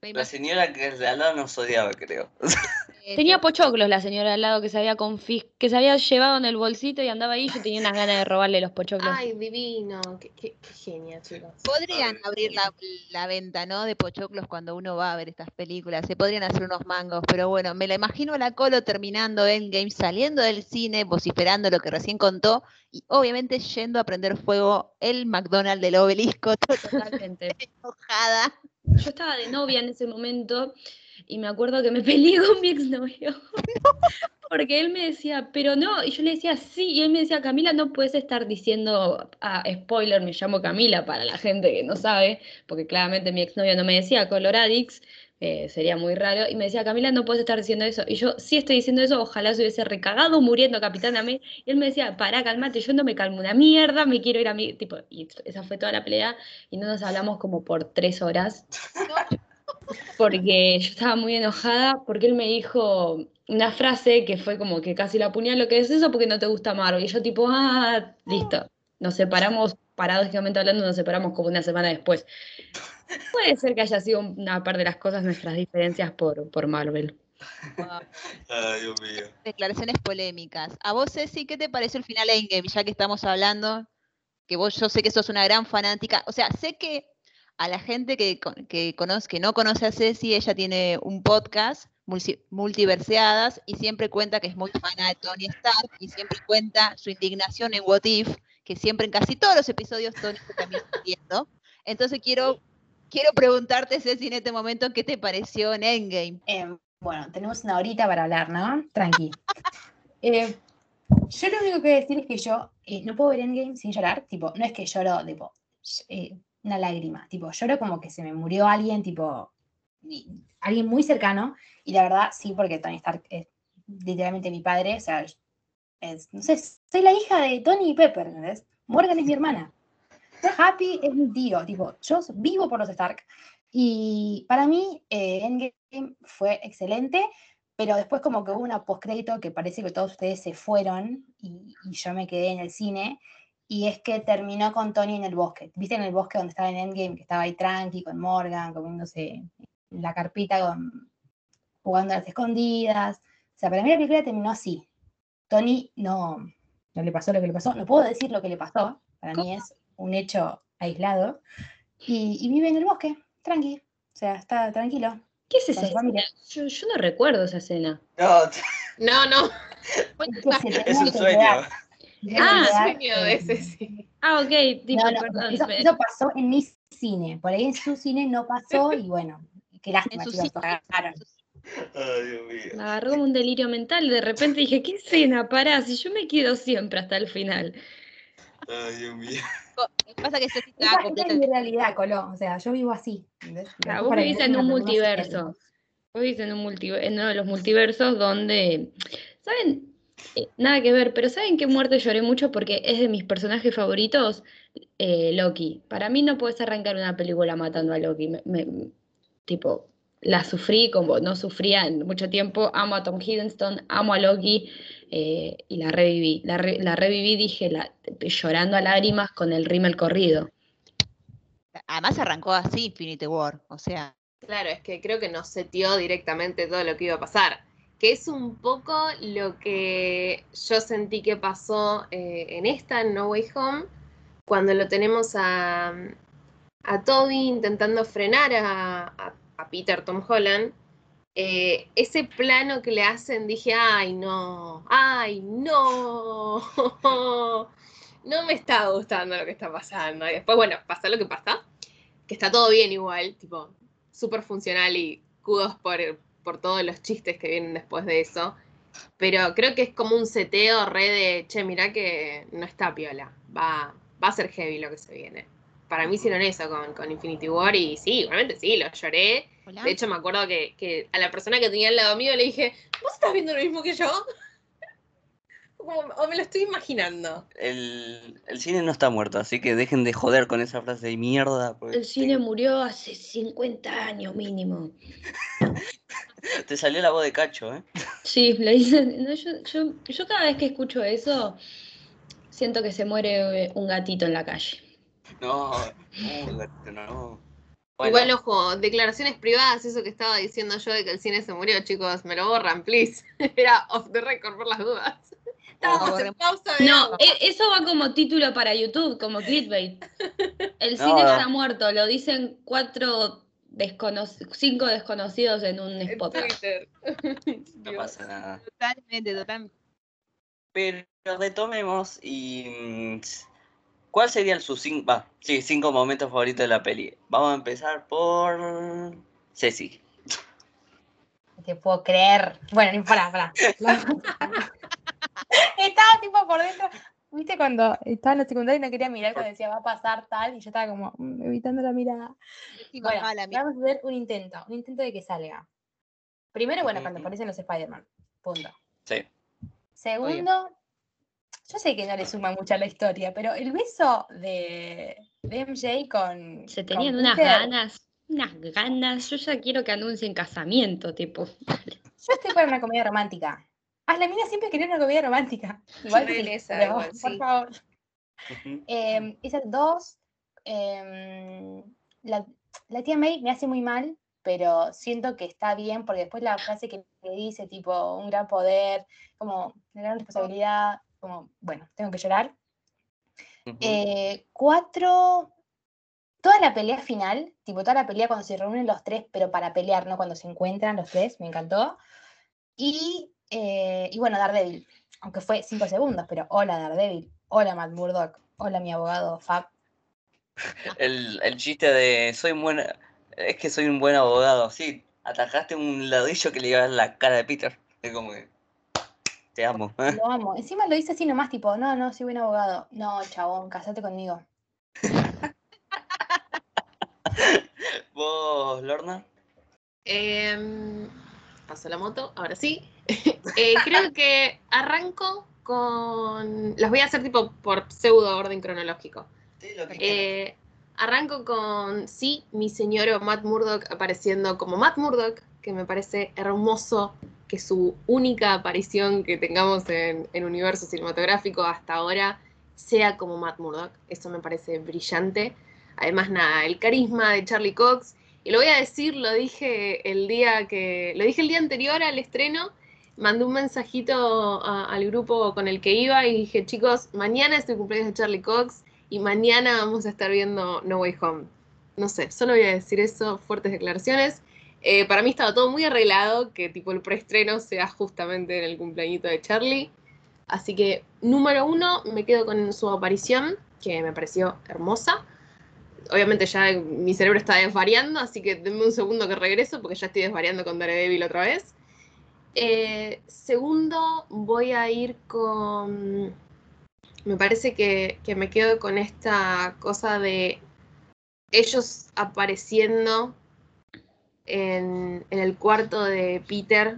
La señora que de al lado nos odiaba, creo. [LAUGHS] Tenía te- pochoclos la señora al lado que se había confis- que se había llevado en el bolsito y andaba ahí. Yo tenía unas ganas de robarle los pochoclos. Ay, divino. Qué, qué, qué genia, chicos. Podrían Ay, abrir la, la venta, ¿no? De pochoclos cuando uno va a ver estas películas. Se podrían hacer unos mangos, pero bueno, me la imagino a la Colo terminando Endgame, saliendo del cine, vociferando lo que recién contó y obviamente yendo a prender fuego el McDonald's del obelisco, [LAUGHS] totalmente Totalmente. enojada. Yo estaba de novia en ese momento y me acuerdo que me [LAUGHS] peleé con mi exnovio. [LAUGHS] Porque él me decía, pero no, y yo le decía sí, y él me decía, Camila, no puedes estar diciendo, ah, spoiler, me llamo Camila para la gente que no sabe, porque claramente mi exnovio no me decía Coloradix, eh, sería muy raro, y me decía, Camila, no puedes estar diciendo eso. Y yo sí estoy diciendo eso, ojalá se hubiese recagado muriendo Capitán América. Y él me decía, pará, calmate, yo no me calmo una mierda, me quiero ir a mi. Tipo, y esa fue toda la pelea, y no nos hablamos como por tres horas [LAUGHS] porque yo estaba muy enojada porque él me dijo una frase que fue como que casi la apuñalo, que es eso porque no te gusta Marvel. Y yo tipo, ah, listo. Nos separamos, paradójicamente hablando, nos separamos como una semana después. Puede ser que haya sido una parte de las cosas nuestras diferencias por, por Marvel. Wow, Ay, Dios mío. declaraciones polémicas. A vos, Ceci, ¿qué te pareció el final de Endgame? Ya que estamos hablando, que vos, yo sé que sos una gran fanática. O sea, sé que a la gente que, que, conoce, que no conoce a Ceci, ella tiene un podcast, multi- Multiverseadas, y siempre cuenta que es muy fana de Tony Stark, y siempre cuenta su indignación en What If, que siempre en casi todos los episodios Tony se termina muriendo. Entonces quiero, quiero preguntarte, Ceci, en este momento, ¿qué te pareció en Endgame? Eh, bueno, tenemos una horita para hablar, ¿no? Tranqui. [LAUGHS] Eh, yo lo único que voy a decir es que yo eh, no puedo ver Endgame sin llorar. Tipo, no es que lloro, tipo, eh, una lágrima. Tipo, lloro como que se me murió alguien, tipo, alguien muy cercano. Y la verdad, sí, porque Tony Stark es literalmente mi padre. O sea, es- no sé, soy la hija de Tony y Pepper, ¿entendés? Morgan es mi hermana. Happy es mi tío, tipo, yo vivo por los Stark. Y para mí, eh, Endgame fue excelente, pero después como que hubo una postcrédito que parece que todos ustedes se fueron y, y yo me quedé en el cine, y es que terminó con Tony en el bosque. ¿Viste en el bosque donde estaba en Endgame, que estaba ahí tranqui con Morgan, comiéndose la carpita, con, jugando a las escondidas? O sea, para mí la película terminó así. Tony no, no le pasó lo que le pasó, no puedo decir lo que le pasó, para mí es un hecho aislado, y, y vive en el bosque, tranqui, o sea, está tranquilo. ¿Qué es esa escena? Yo, yo no recuerdo esa escena. No, No, no. [LAUGHS] Es un sueño. Se Ah, que sueño ese, sí. Ah, ok, tipo, No, no, perdón. eso, pasó en mi cine, por ahí en su cine no pasó, y bueno, qué En lástima, su sitio. cagaron. Ay, Dios mío. Me agarró un delirio mental. De repente dije, ¿qué escena? Pará, si yo me quedo siempre hasta el final. Ay, Dios mío. Lo que pasa es que Ceci Esa, es mi realidad, Colón, o sea, yo vivo así. Después vos vivís en un multiverso. Vos vivís en, un multiver- en uno de los multiversos donde, ¿saben? Eh, nada que ver, pero ¿saben qué muerte lloré mucho? Porque es de mis personajes favoritos, Eh, Loki. Para mí no puedes arrancar una película matando a Loki. Me- me- tipo, la sufrí como no sufría en mucho tiempo. Amo a Tom Hiddleston, amo a Loki eh, y la reviví. La, re- la reviví, dije, la- llorando a lágrimas con el rímel corrido. Además arrancó así Infinity War, o sea, Claro, es que creo que nos setió directamente todo lo que iba a pasar. Que es un poco lo que yo sentí que pasó eh, en esta, en No Way Home, cuando lo tenemos a, a Toby intentando frenar a, a- Peter Tom Holland, eh, ese plano que le hacen, dije, ay no, ay no, [LAUGHS] no me está gustando lo que está pasando. Y después, bueno, pasa lo que pasa, que está todo bien igual, tipo, súper funcional y kudos por, por todos los chistes que vienen después de eso. Pero creo que es como un seteo re de, che, mirá que no está piola, va, va a ser heavy lo que se viene. Para mí hicieron eso con, con Infinity War y sí, realmente sí, lo lloré. Hola. De hecho, me acuerdo que, que a la persona que tenía al lado mío le dije, ¿vos estás viendo lo mismo que yo? O me lo estoy imaginando. El, el cine no está muerto, así que dejen de joder con esa frase de mierda. El cine murió hace 50 años mínimo. [LAUGHS] te, salió la voz de cacho, ¿eh? Sí, le dicen. no, yo, yo, yo cada vez que escucho eso, siento que se muere eh, un gatito en la calle. No, [LAUGHS] no, no. Igual, Bueno, ojo, declaraciones privadas, eso que estaba diciendo yo de que el cine se murió, chicos, me lo borran, please. [LAUGHS] Era off the record por las dudas. Estábamos en borremos. pausa de No, agua. e- eso va como título para YouTube, como clickbait. El No. cine está muerto, lo dicen cuatro descono- cinco desconocidos en un spot. [LAUGHS] No pasa nada. Totalmente, totalmente. Pero retomemos y. mm, ¿Cuál serían sus cinco, va, sí, cinco momentos favoritos de la peli? Vamos a empezar por. Ceci. No te puedo creer. Bueno, ni pará, pará. [LAUGHS] [LAUGHS] estaba tipo por dentro. ¿Viste cuando estaba en la secundaria y no quería mirar cuando decía va a pasar tal? Y yo estaba como mm, evitando la mirada. Sí, Bueno, la vamos a hacer un intento. Un intento de que salga. Primero, bueno, cuando aparecen los Spider-Man. Punto. Sí. Segundo, yo sé que no le suma mucho a la historia, pero el beso de, de MJ con. Se con tenían unas Peter, ganas, unas ganas. Yo ya quiero que anuncien casamiento, tipo. Yo estoy para una comedia romántica. Ah, la mina siempre quería una comedia romántica. [LAUGHS] Igual por sí. favor. Ujú. Em, esas dos. em, la, la tía May me hace muy mal, pero siento que está bien porque después la frase que le dice, tipo, un gran poder, como una gran responsabilidad, como, bueno, tengo que llorar. Eh, cuatro. Toda la pelea final, tipo toda la pelea cuando se reúnen los tres, pero para pelear, no cuando se encuentran los tres, me encantó. Y, eh, y bueno, Daredevil, aunque fue cinco segundos, pero hola Daredevil, hola Matt Murdock, hola mi abogado Fab. El, el chiste de soy un buen. Es que soy un buen abogado. Sí, atajaste un ladrillo que le iba a dar la cara de Peter. Es como que. Te amo. ¿eh? Lo amo. Encima lo dice así nomás, tipo, no, no, soy buen abogado. No, chabón, casate conmigo. [LAUGHS] ¿Vos, Lorna? Em, paso la moto, ahora sí. [LAUGHS] Eh, creo que arranco con. Las voy a hacer tipo por pseudo orden cronológico. Sí, lo que Eh, arranco con, sí, mi señor Matt Murdock apareciendo como Matt Murdock, que me parece hermoso que su única aparición que tengamos en, en universo cinematográfico hasta ahora sea como Matt Murdock. Eso me parece brillante. Además, nada, el carisma de Charlie Cox. Y lo voy a decir, lo dije el día que. Lo dije el día anterior al estreno. Mandé un mensajito al grupo con el que iba y dije, chicos, mañana es el cumpleaños de Charlie Cox y mañana vamos a estar viendo No Way Home. No sé, solo voy a decir eso, fuertes declaraciones. Eh, para mí estaba todo muy arreglado, que tipo el preestreno sea justamente en el cumpleañito de Charlie. Así que, número uno, me quedo con su aparición, que me pareció hermosa. Obviamente ya mi cerebro está desvariando, así que denme un segundo que regreso, porque ya estoy desvariando con Daredevil otra vez. Eh, segundo, voy a ir con me parece que, que me quedo con esta cosa de ellos apareciendo en, en el cuarto de Peter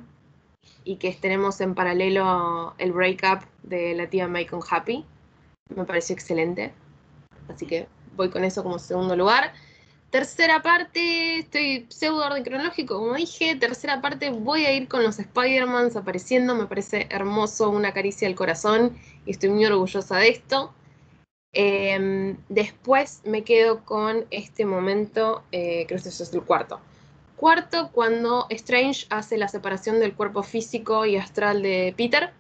y que tenemos en paralelo el breakup de la tía May con Happy. Me pareció excelente. Así que voy con eso como segundo lugar. Tercera parte, estoy pseudo orden cronológico, como dije. Tercera parte, voy a ir con los Spider-Mans apareciendo. Me parece hermoso, una caricia al corazón y estoy muy orgullosa de esto. Eh, después me quedo con este momento, eh, creo que este es el cuarto. Cuarto, cuando Strange hace la separación del cuerpo físico y astral de Peter,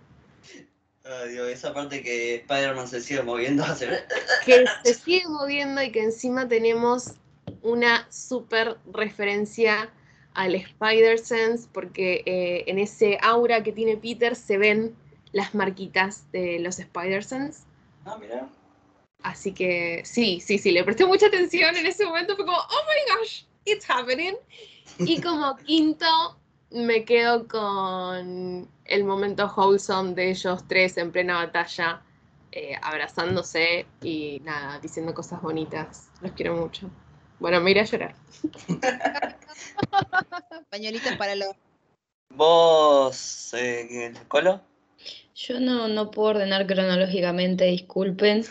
Ay, Dios, esa parte que Spider-Man se sigue moviendo hace. que se sigue moviendo y que encima tenemos una super referencia al Spider-Sense, porque eh, en ese aura que tiene Peter se ven las marquitas de los Spider-Sense. Ah, mira. Así que sí, sí, sí, le presté mucha atención en ese momento, fue como, oh my gosh, it's happening. Y como [LAUGHS] quinto, me quedo con el momento wholesome de ellos tres en plena batalla, eh, abrazándose y nada, diciendo cosas bonitas. Los quiero mucho. Bueno, me iré a llorar. [LAUGHS] Pañuelitos para los. ¿Vos, eh, Colo? Yo no, no puedo ordenar cronológicamente, disculpen.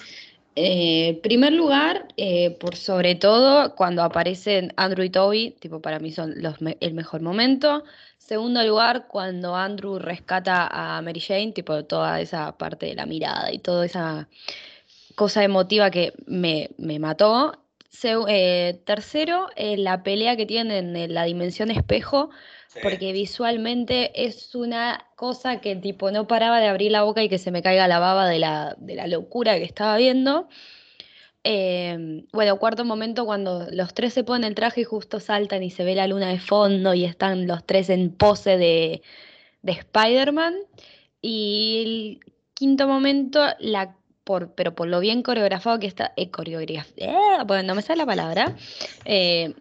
Eh, primer lugar, eh, por sobre todo cuando aparecen Andrew y Toby, tipo para mí son los el mejor momento. Segundo lugar, cuando Andrew rescata a Mary Jane, tipo toda esa parte de la mirada y toda esa cosa emotiva que me, me mató. Eh, tercero, la pelea que tienen en la dimensión espejo, porque visualmente es una cosa que tipo no paraba de abrir la boca y que se me caiga la baba de la, de la locura que estaba viendo. Em, bueno, cuarto momento cuando los tres se ponen el traje y justo saltan y se ve la luna de fondo y están los tres en pose de, de Spider-Man. Y el quinto momento, la, por, pero por lo bien coreografado que está, eh, coreografía, eh, bueno, no me sale la palabra, eh,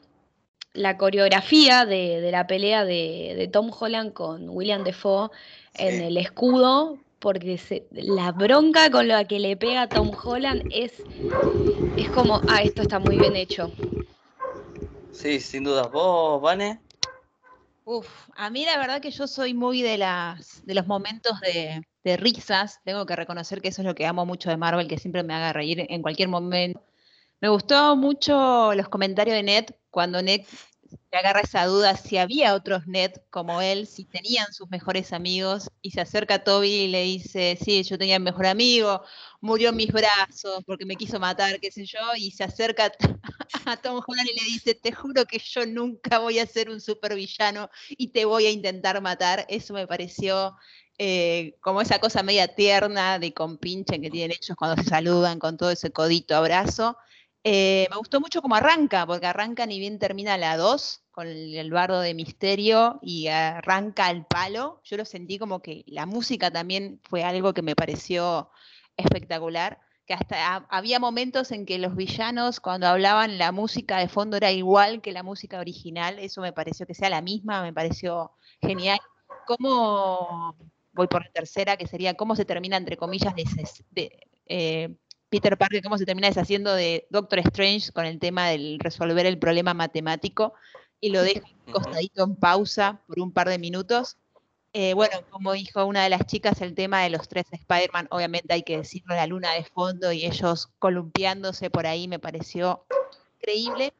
la coreografía de, la pelea de, Tom Holland con William Defoe en el escudo, porque la bronca con la que le pega a Tom Holland es, es como, ah, esto está muy bien hecho. Sí, sin duda. ¿Vos, Vane? Uf, a mí la verdad que yo soy muy de las de los momentos de, de risas. Tengo que reconocer que eso es lo que amo mucho de Marvel, que siempre me haga reír en cualquier momento. Me gustó mucho los comentarios de Ned cuando Ned se agarra esa duda si había otros Ned como él, si tenían sus mejores amigos, y se acerca a Toby y le dice, sí, yo tenía un mejor amigo, murió en mis brazos porque me quiso matar, qué sé yo, y se acerca [LAUGHS] a Tom Holland y le dice, te juro que yo nunca voy a ser un supervillano y te voy a intentar matar. Eso me pareció eh, como esa cosa media tierna de compinche que tienen ellos cuando se saludan con todo ese codito abrazo. Eh, me gustó mucho cómo arranca, porque arranca ni bien termina la 2 con el, bardo de misterio y arranca al palo. Yo lo sentí como que la música también fue algo que me pareció espectacular. Que hasta había momentos en que los villanos, cuando hablaban, la música de fondo era igual que la música original. Eso me pareció que sea la misma, me pareció genial. ¿Cómo voy por la tercera, que sería cómo se termina, entre comillas, de, eh, Peter Parker, cómo se termina deshaciendo de Doctor Strange con el tema del resolver el problema matemático y lo deja [LAUGHS] costadito en pausa por un par de minutos. Eh, bueno, como dijo una de las chicas, el tema de los tres Spider-Man, obviamente hay que decirlo, la luna de fondo y ellos columpiándose por ahí me pareció increíble.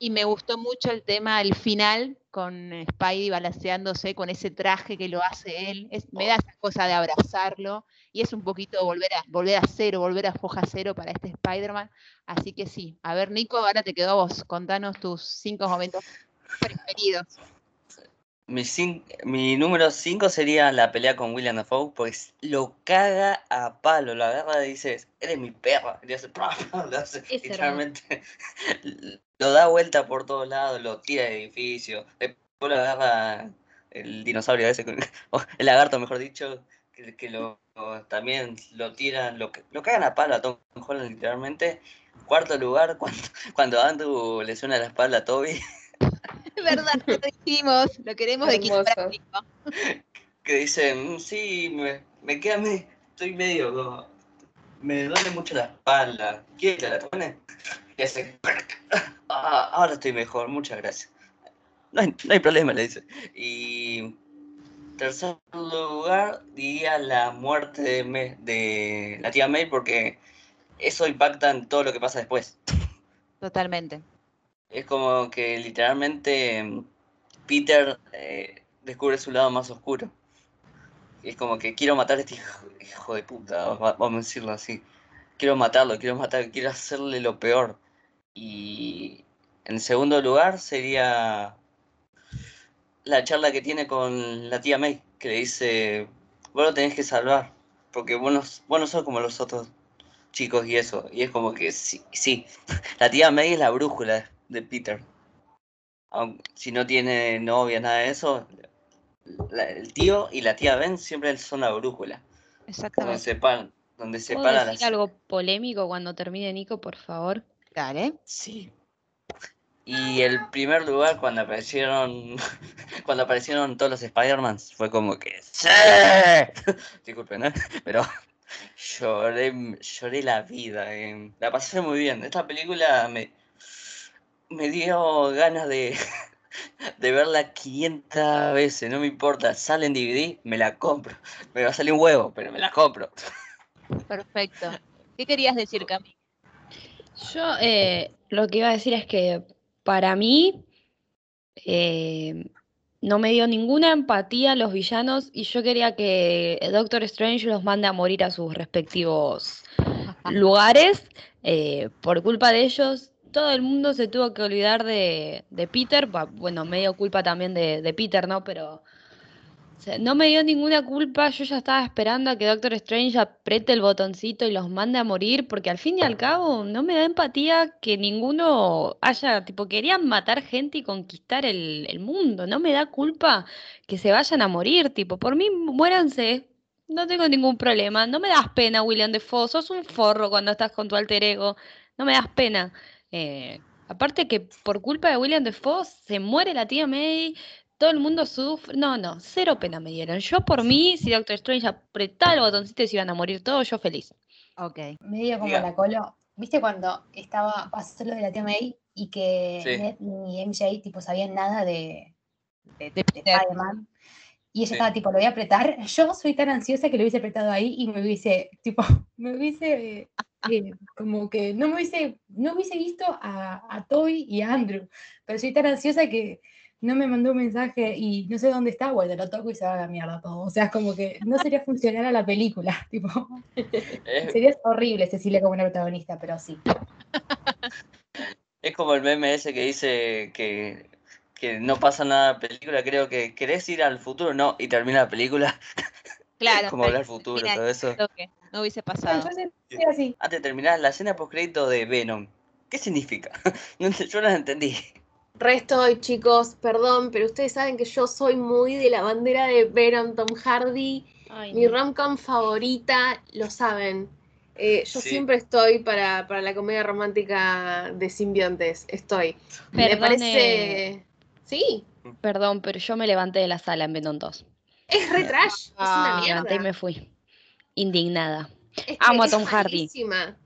Y me gustó mucho el tema del final, con Spidey balanceándose con ese traje que lo hace él. me da esa cosa de abrazarlo y es un poquito volver a, volver a cero, volver a foja cero para este Spider-Man. Así que sí, a ver Nico, ahora te quedó vos, contanos tus cinco momentos preferidos. Mi, mi número 5 sería la pelea con William Dafoe, pues lo caga a palo, lo agarra y dice, eres mi perra, y hace, [LAUGHS] literalmente, [LAUGHS] lo da vuelta por todos lados, lo tira de edificio, después lo agarra el dinosaurio ese, [LAUGHS] el lagarto mejor dicho, que, lo también lo tiran, lo, lo cagan a palo a Tom Holland literalmente. Cuarto lugar, [LAUGHS] cuando, cuando Andrew le suena la espalda a Toby. Es verdad, lo dijimos, lo queremos de práctico. [LAUGHS] Que dicen, mm, sí, me, me queda, me, estoy medio, me duele mucho la espalda. ¿Quieres que la pone? Y hace, ah, ahora estoy mejor, muchas gracias. No hay, no hay problema, le dice. Y tercer lugar, diría la muerte de, de la tía May, porque eso impacta en todo lo que pasa después. Totalmente. Es como que literalmente mm, Peter eh, descubre su lado más oscuro. Es como que quiero matar a este hijo, de puta, vamos a decirlo así. Quiero matarlo, quiero matar, quiero hacerle lo peor. Y en segundo lugar sería la charla que tiene con la tía May, que le dice, vos lo tenés que salvar, porque vos no, sos como los otros chicos y eso. Y es como que sí, sí, [LAUGHS] la tía May es la brújula de Peter. Si no tiene novia, nada de eso, la- el tío y la tía Ben siempre son la brújula. Donde Exactamente. separan, donde ¿Puedo separan decir las... algo polémico cuando termine Nico, por favor? Dale. Sí. Y el primer lugar cuando aparecieron [LAUGHS] cuando aparecieron todos los Spider-Man fue como que ¡Sí! [LAUGHS] Disculpen, ¿eh? Pero [LAUGHS] lloré, lloré la vida. eh. La pasé muy bien. Esta película me, me dio ganas de, [LAUGHS] de verla 500 veces. No me importa. Sale en DVD, me la compro. Me va a salir un huevo, pero me la compro. Perfecto. ¿Qué querías decir, Cami? Yo eh, lo que iba a decir es que para mí eh, no me dio ninguna empatía a los villanos y yo quería que Doctor Strange los mande a morir a sus respectivos [LAUGHS] lugares. eh, por culpa de ellos, todo el mundo se tuvo que olvidar de, de Peter. Bueno, medio culpa también de, Peter, ¿no? Pero no me dio ninguna culpa. Yo ya estaba esperando a que Doctor Strange apriete el botoncito y los mande a morir, porque al fin y al cabo no me da empatía que ninguno haya, tipo, querían matar gente y conquistar el, el mundo. No me da culpa que se vayan a morir, tipo, por mí muéranse. No tengo ningún problema. No me das pena, William Defoe. Sos un forro cuando estás con tu alter ego. No me das pena. Eh, aparte que por culpa de William Defoe se muere la tía May, todo el mundo sufre. No, no, cero pena me dieron. Yo por mí, si Doctor Strange apretaba el botoncito y se iban a morir todos, yo feliz. Ok. medio como la colo. ¿Viste cuando estaba pasó lo de la tía May y que Sí. Ned ni MJ tipo sabían nada de, De, de de. Spider-Man? Y ella Sí. estaba tipo, lo voy a apretar. [LAUGHS] Yo soy tan ansiosa que lo hubiese apretado ahí y me hubiese, tipo, [LAUGHS] me hubiese, eh, como que no me hubiese, no hubiese visto a, a Toby y a Andrew. Pero soy tan ansiosa que no me mandó un mensaje y no sé dónde está, bueno, lo toco y se va a la mierda todo. O sea, es como que no sería funcional a la película, [LAUGHS] tipo, Es, sería horrible Cecilia como una protagonista, pero sí. es como el meme ese que dice que, que no pasa nada en la película. Creo que querés ir al futuro, no, y termina la película. [LAUGHS] Claro. como hablar futuro, todo eso. no hubiese pasado. Así. Antes de terminar, la escena post crédito de Venom. ¿Qué significa? [LAUGHS] No Yo no la entendí. Resto hoy, chicos, perdón, pero ustedes saben que yo soy muy de la bandera de Venom Tom Hardy. Mi romcom favorita, lo saben. Eh, yo Sí. siempre estoy para, para la comedia romántica de simbiontes. Estoy. Me parece. Sí, Perdón, pero yo me levanté de la sala en Venom 2. es re trash. Es Ah. una Me levanté y mierda. me fui. Indignada. Es que Amo a es Tom Hardy. malísima.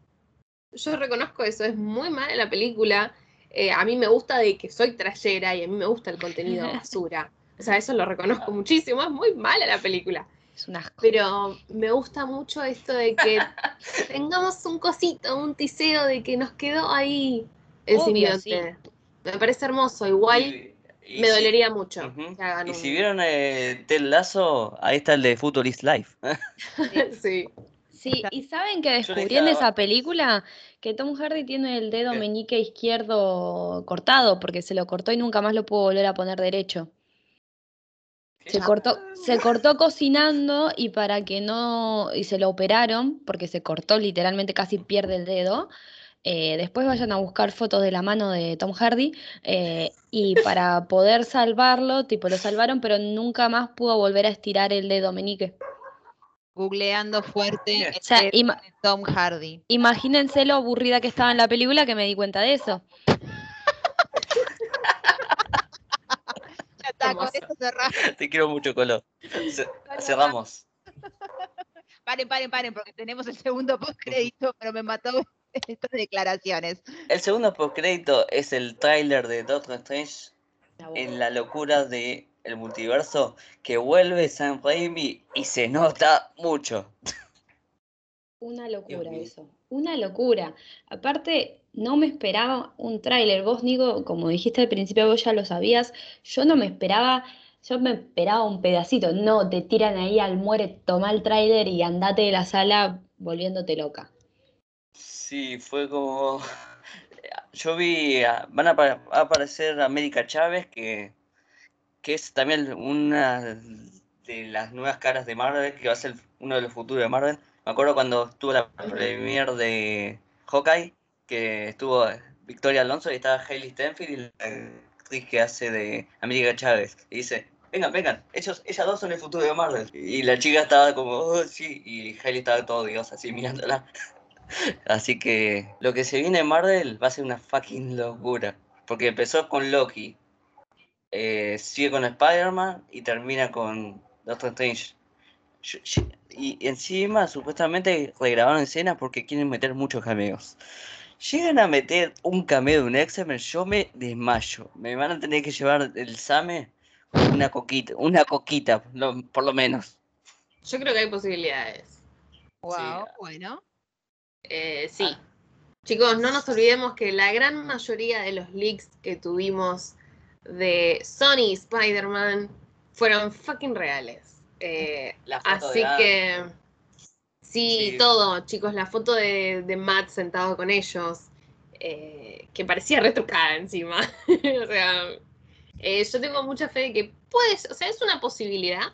Yo reconozco eso, es muy mala la película. Eh, a mí me gusta de que soy trayera y a mí me gusta el contenido [LAUGHS] basura. O sea, eso lo reconozco muchísimo. Es muy mala la película. Es un asco. Pero me gusta mucho esto de que [LAUGHS] tengamos un cosito, un tiseo de que nos quedó ahí el Obvio, simbionte. Me parece hermoso. Igual Y- y me si- dolería mucho Ujú. que hagan Y un- si vieron eh, Ted Lazo, ahí está el de Futurist Life. [LAUGHS] sí. Sí, y saben que descubrí en esa película que Tom Hardy tiene el dedo ¿Qué? meñique izquierdo cortado porque se lo cortó y nunca más lo pudo volver a poner derecho. Se cortó, se cortó cocinando y para que no, y se lo operaron porque se cortó literalmente casi pierde el dedo. Eh, después vayan a buscar fotos de la mano de Tom Hardy eh, [LAUGHS] y para poder salvarlo, tipo lo salvaron, pero nunca más pudo volver a estirar el dedo meñique. Googleando fuerte O sea, de Tom Hardy. Imagínense lo aburrida que estaba en la película que me di cuenta de eso. [LAUGHS] Ya está, con eso cerramos. Te quiero mucho, Colo. Ce- Cerramos. [LAUGHS] Paren, paren, paren, porque tenemos el segundo postcrédito, pero me mató [LAUGHS] estas declaraciones. El segundo postcrédito es el tráiler de Doctor Strange en la locura de el multiverso que vuelve Sam Raimi y se nota mucho. Una locura eso, una locura. Aparte, no me esperaba un tráiler. Vos, Nico, como dijiste al principio, vos ya lo sabías. Yo no me esperaba, yo me esperaba un pedacito. No, te tiran ahí al muere, toma el tráiler y andate de la sala volviéndote loca. Sí, fue como... Yo vi, a- van a aparecer América Chávez, que, que es también una de las nuevas caras de Marvel, que va a ser uno de los futuros de Marvel. Me acuerdo cuando estuvo la premier de Hawkeye, que estuvo Victoria Alonso y estaba Hailey Stenfield y la actriz que hace de América Chávez. Y dice, vengan, vengan, ellos, ellas dos son el futuro de Marvel. Y la chica estaba como, oh, sí, y Hailey estaba todo Dios así mirándola. [LAUGHS] Así que lo que se viene en Marvel va a ser una fucking locura. Porque empezó con Loki, eh, sigue con Spider-Man y termina con Doctor Strange. Y encima, supuestamente, regrabaron escenas porque quieren meter muchos cameos. Llegan a meter un cameo de un X-Men, yo me desmayo. Me van a tener que llevar el SAME con una coquita, una coquita, lo- por lo menos. Yo creo que hay posibilidades. Wow, bueno. Eh, sí. Chicos, no nos olvidemos que la gran mayoría de los leaks que tuvimos de Sony Spider-Man fueron fucking reales. Eh, La foto así de que sí, Sí. todo, chicos, la foto de, de Matt sentado con ellos, eh, que parecía retrucada encima. [LAUGHS] o sea, eh, yo tengo mucha fe de que puedes, o sea, es una posibilidad.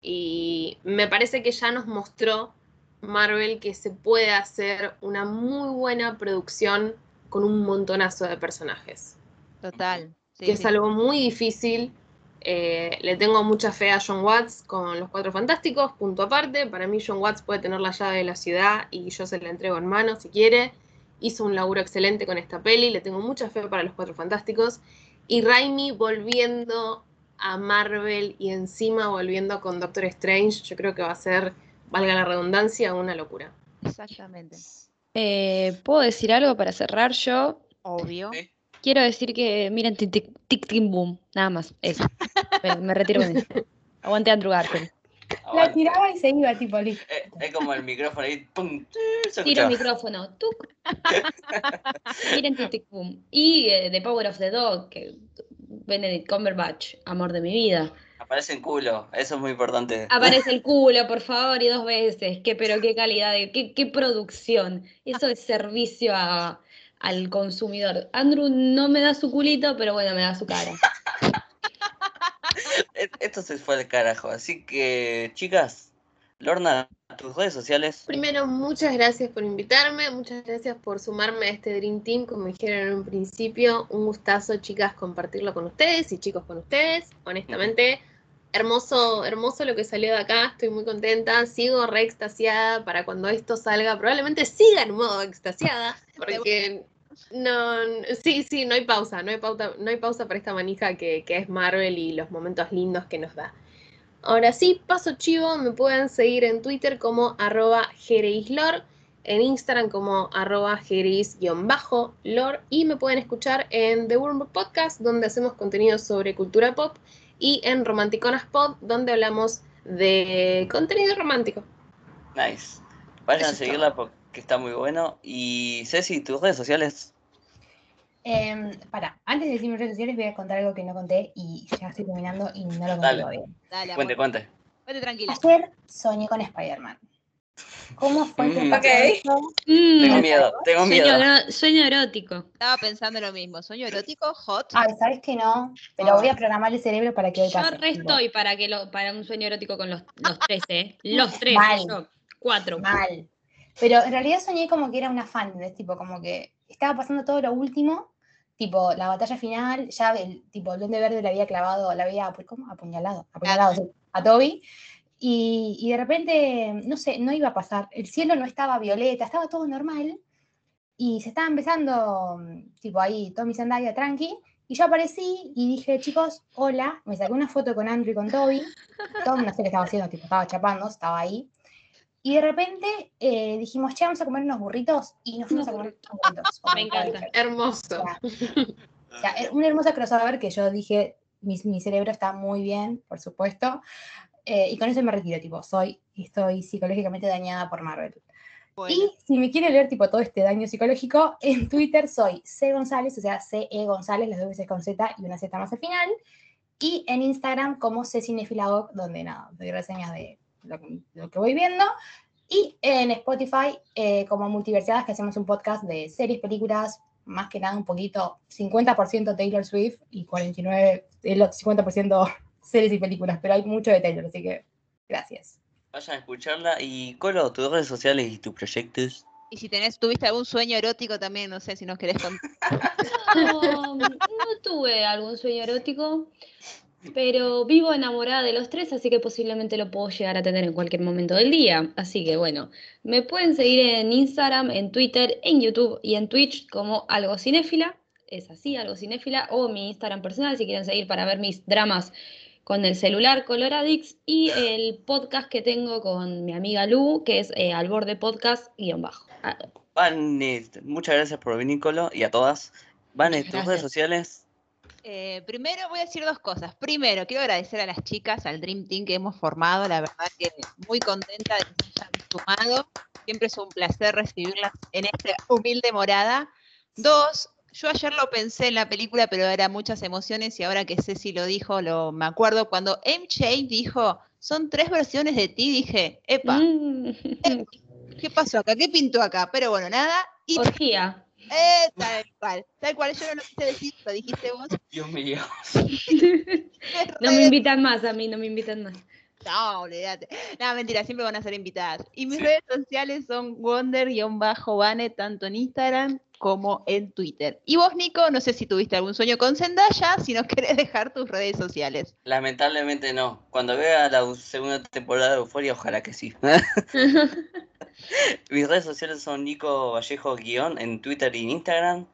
Y me parece que ya nos mostró Marvel que se puede hacer una muy buena producción con un montonazo de personajes. Total. Sí, que es algo muy difícil. Eh, le tengo mucha fe a John Watts con los Cuatro Fantásticos, punto aparte. Para mí John Watts puede tener la llave de la ciudad y yo se la entrego en mano si quiere. Hizo un laburo excelente con esta peli, le tengo mucha fe para los Cuatro Fantásticos. Y Raimi volviendo a Marvel y encima volviendo con Doctor Strange, yo creo que va a ser, valga la redundancia, una locura. Exactamente. Eh, ¿puedo decir algo para cerrar yo? Obvio. Quiero decir que miren Tic Tic Boom, nada más, eso. Me, me retiro con eso. Aguante Andrew Garfield. La tiraba y se iba, tipo, listo. Eh, Es como el micrófono ahí, pum, se Tiro el micrófono. tuc. [LAUGHS] Miren Tic Tic Boom. Y eh, The Power of the Dog, que Benedict Cumberbatch, amor de mi vida. Aparece en culo, eso es muy importante. Aparece el [LAUGHS] culo, por favor, y dos veces. Qué, pero qué calidad, de, qué, qué producción. Eso es servicio a- al consumidor. Andrew no me da su culito, pero bueno, me da su cara. [LAUGHS] Esto se fue al carajo, así que chicas, Lorna, tus redes sociales. Primero, muchas gracias por invitarme, muchas gracias por sumarme a este Dream Team, como dijeron en un principio, un gustazo, chicas, compartirlo con ustedes y chicos con ustedes. Honestamente, hermoso, hermoso lo que salió de acá, estoy muy contenta, sigo re extasiada para cuando esto salga, probablemente siga en modo extasiada, porque no, sí, sí, no hay pausa, no hay pausa, no hay pausa para esta manija que, que es Marvel y los momentos lindos que nos da. Ahora sí, paso chivo, me pueden seguir en Twitter como arroba jereislor, en Instagram como arroba jereis-lor y me pueden escuchar en The Wormbook Podcast, donde hacemos contenido sobre cultura pop, y en Romanticonas Pod, donde hablamos de contenido romántico. Nice. Vayan Eso a seguirla porque está muy bueno. Y Ceci, tus redes sociales. Em, para, antes de decir mis redes sociales, voy a contar algo que no conté y ya estoy terminando y no lo conté Dale. todavía. Dale, Cuente, cuente. Vete tranquila. Ayer soñé con Spider-Man. ¿Cómo fue que Mm. pasó Ok. eso? Mm, Tengo miedo, tengo miedo. sueño erótico. Estaba pensando lo mismo. Sueño erótico, hot. Ay, ¿sabes que no? Pero voy a programar el cerebro para que hoy Yo pase. re tipo, estoy para, que lo, para un sueño erótico con los, los tres, ¿eh? Los tres, Mal. yo. Cuatro. Mal. Pero en realidad soñé como que era una fan, ¿entendés? Tipo, como que estaba pasando todo lo último, tipo, la batalla final, ya el tipo, el Duende Verde le había clavado, le había, ¿cómo? Apuñalado, apuñalado, sí, a Toby. Y, y de repente, no sé, no iba a pasar. El cielo no estaba violeta, estaba todo normal. Y se estaba empezando, tipo, ahí, Tommy Zendaya, tranqui. Y yo aparecí y dije, chicos, hola. Me saqué una foto con Andrew y con Toby. Tom no sé qué estaba haciendo, tipo, estaba chapando, estaba ahí. Y de repente eh, dijimos, che, vamos a comer unos burritos. Y nos fuimos a comer unos burritos. [LAUGHS] Me encanta. Hermoso. O sea, era una hermosa crossover que yo dije, mi, mi cerebro está muy bien, por supuesto. eh, y con eso me retiro, tipo, soy, estoy psicológicamente dañada por Marvel. Bueno, Y si me quiere leer tipo todo este daño psicológico, en Twitter soy C González, o sea, C-E González, las dos veces con Z y una Z más al final. Y en Instagram como Cecinefiladoc, donde nada, doy reseñas de lo, que- lo que voy viendo. Y en Spotify eh, como Multiversidades, que hacemos un podcast de series, películas, más que nada un poquito, 50% Taylor Swift y 49%, el otro 50% [LAUGHS] series y películas, pero hay mucho de Taylor, así que gracias. Vayan a escucharla. Y Colo, tus redes sociales y tus proyectos. Y si tenés, tuviste algún sueño erótico también, no sé si nos querés contar. [LAUGHS] No, no tuve algún sueño erótico, pero vivo enamorada de los tres, así que posiblemente lo puedo llegar a tener en cualquier momento del día. Así que bueno, me pueden seguir en Instagram, en Twitter, en YouTube y en Twitch como algo cinéfila. Es así, algo cinéfila, o mi Instagram personal si quieren seguir para ver mis dramas con el celular Coloradix y el podcast que tengo con mi amiga Lu, que es eh, al borde podcast guion bajo. Ah, Vane, muchas gracias por venir, Colo, y a todas. Muchas tus redes sociales. Eh, primero voy a decir dos cosas. Primero, quiero agradecer a las chicas, al Dream Team que hemos formado. La verdad que muy contenta de que se hayan sumado. Siempre es un placer recibirlas en esta humilde morada. Dos, yo ayer lo pensé en la película, pero era muchas emociones y ahora que Ceci lo dijo, lo, me acuerdo cuando MJ dijo, son tres versiones de ti, dije, epa, mm, ¿qué pasó acá? ¿Qué pintó acá? Pero bueno, nada. Y orgía. Eh, tal cual, tal cual, yo no lo quise decir, lo dijiste vos. Dios mío. [LAUGHS] No me invitan más a mí, no me invitan más. No, olvídate. No, mentira, siempre van a ser invitadas. Y mis redes sociales son wonder-bane, tanto en Instagram como en Twitter. Y vos, Nico, no sé si tuviste algún sueño con Zendaya, si nos [LAUGHS] querés dejar tus redes sociales. Lamentablemente no. Cuando vea la segunda temporada de Euforia, ojalá que sí. [LAUGHS] Mis redes sociales son Nico Vallejo guion en Twitter y en Instagram.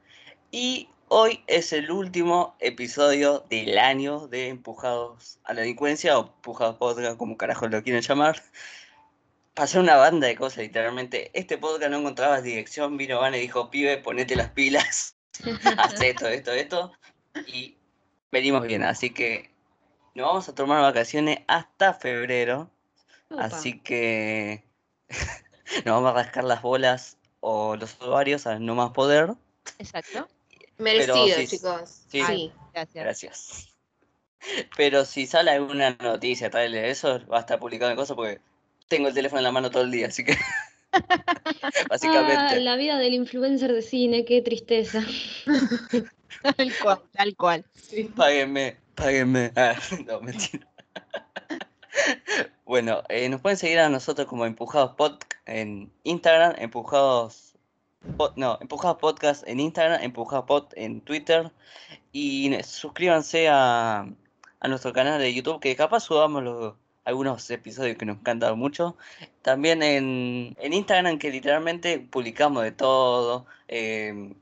Y hoy es el último episodio del año de Empujados a la Delincuencia o Empujados Podcast, como carajo lo quieren llamar. Pasó una banda de cosas, literalmente. Este podcast no encontraba dirección, vino Van y dijo, pibe, ponete las pilas, [LAUGHS] haz esto, esto, esto. Y venimos bien, así que nos vamos a tomar vacaciones hasta febrero. Opa. Así que [LAUGHS] nos vamos a rascar las bolas o los ovarios a no más poder. Exacto. Merecido, sí, chicos. sí, Sí. Gracias. Gracias. [LAUGHS] Pero si sale alguna noticia, tal de eso, va a estar publicado en cosas porque tengo el teléfono en la mano todo el día, así que [LAUGHS] [LAUGHS] Ah, básicamente. la vida del influencer de cine, qué tristeza. [LAUGHS] Tal cual, tal cual. Páguenme, páguenme. Ah, no, mentira. Bueno, eh, nos pueden seguir a nosotros como Empujados Pod en Instagram, Empujados Pod- no, Empujados Podcast en Instagram, Empujados Pod en Twitter y suscríbanse a, a nuestro canal de YouTube que capaz subamos los- algunos episodios que nos encantan mucho. También en, en Instagram que literalmente publicamos de todo. em,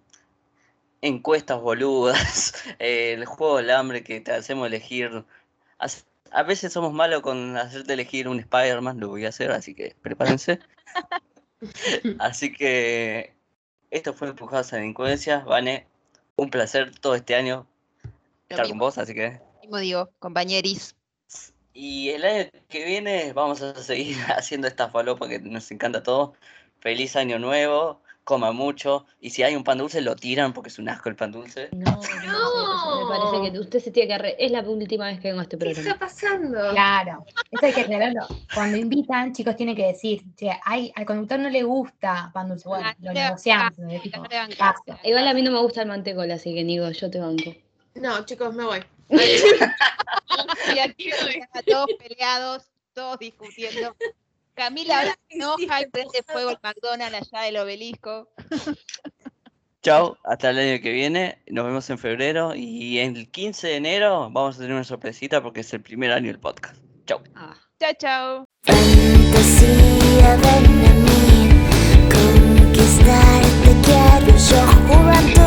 encuestas boludas, eh, [LAUGHS] el juego del hambre que te hacemos elegir. A veces somos malos con hacerte elegir un Spider-Man, lo voy a hacer, así que prepárense. [LAUGHS] Así que esto fue Empujados a la Delincuencia. Vane, un placer todo este año Lo estar con vos, así que. mismo digo, compañeris. Y el año que viene vamos a seguir [LAUGHS] haciendo esta falopa que nos encanta todo. Feliz año nuevo, coma mucho. Y si hay un pan dulce, lo tiran porque es un asco el pan dulce. No, no, me parece que usted se tiene que arre- Es la última vez que vengo a este ¿Qué está programa. pasando? Claro, esto hay que aclararlo. Cuando invitan, chicos, tienen que decir, che, hay, al conductor no le gusta pan dulce. Bueno, lo negociamos. ah, caso. Igual a mí no me gusta el mantecol, así que Nico, yo te banco. No, chicos, me voy. [LAUGHS] Y aquí están todos peleados, todos discutiendo. Camila ahora se enoja y prende fuego el McDonald's allá del obelisco. Chao, hasta el año que viene. Nos vemos en febrero. Y el 15 de enero vamos a tener una sorpresita porque es el primer año del podcast. Chao. Ah. Chao, chao. Fantasía, ven a mí, conquistarte quiero yo, juventud.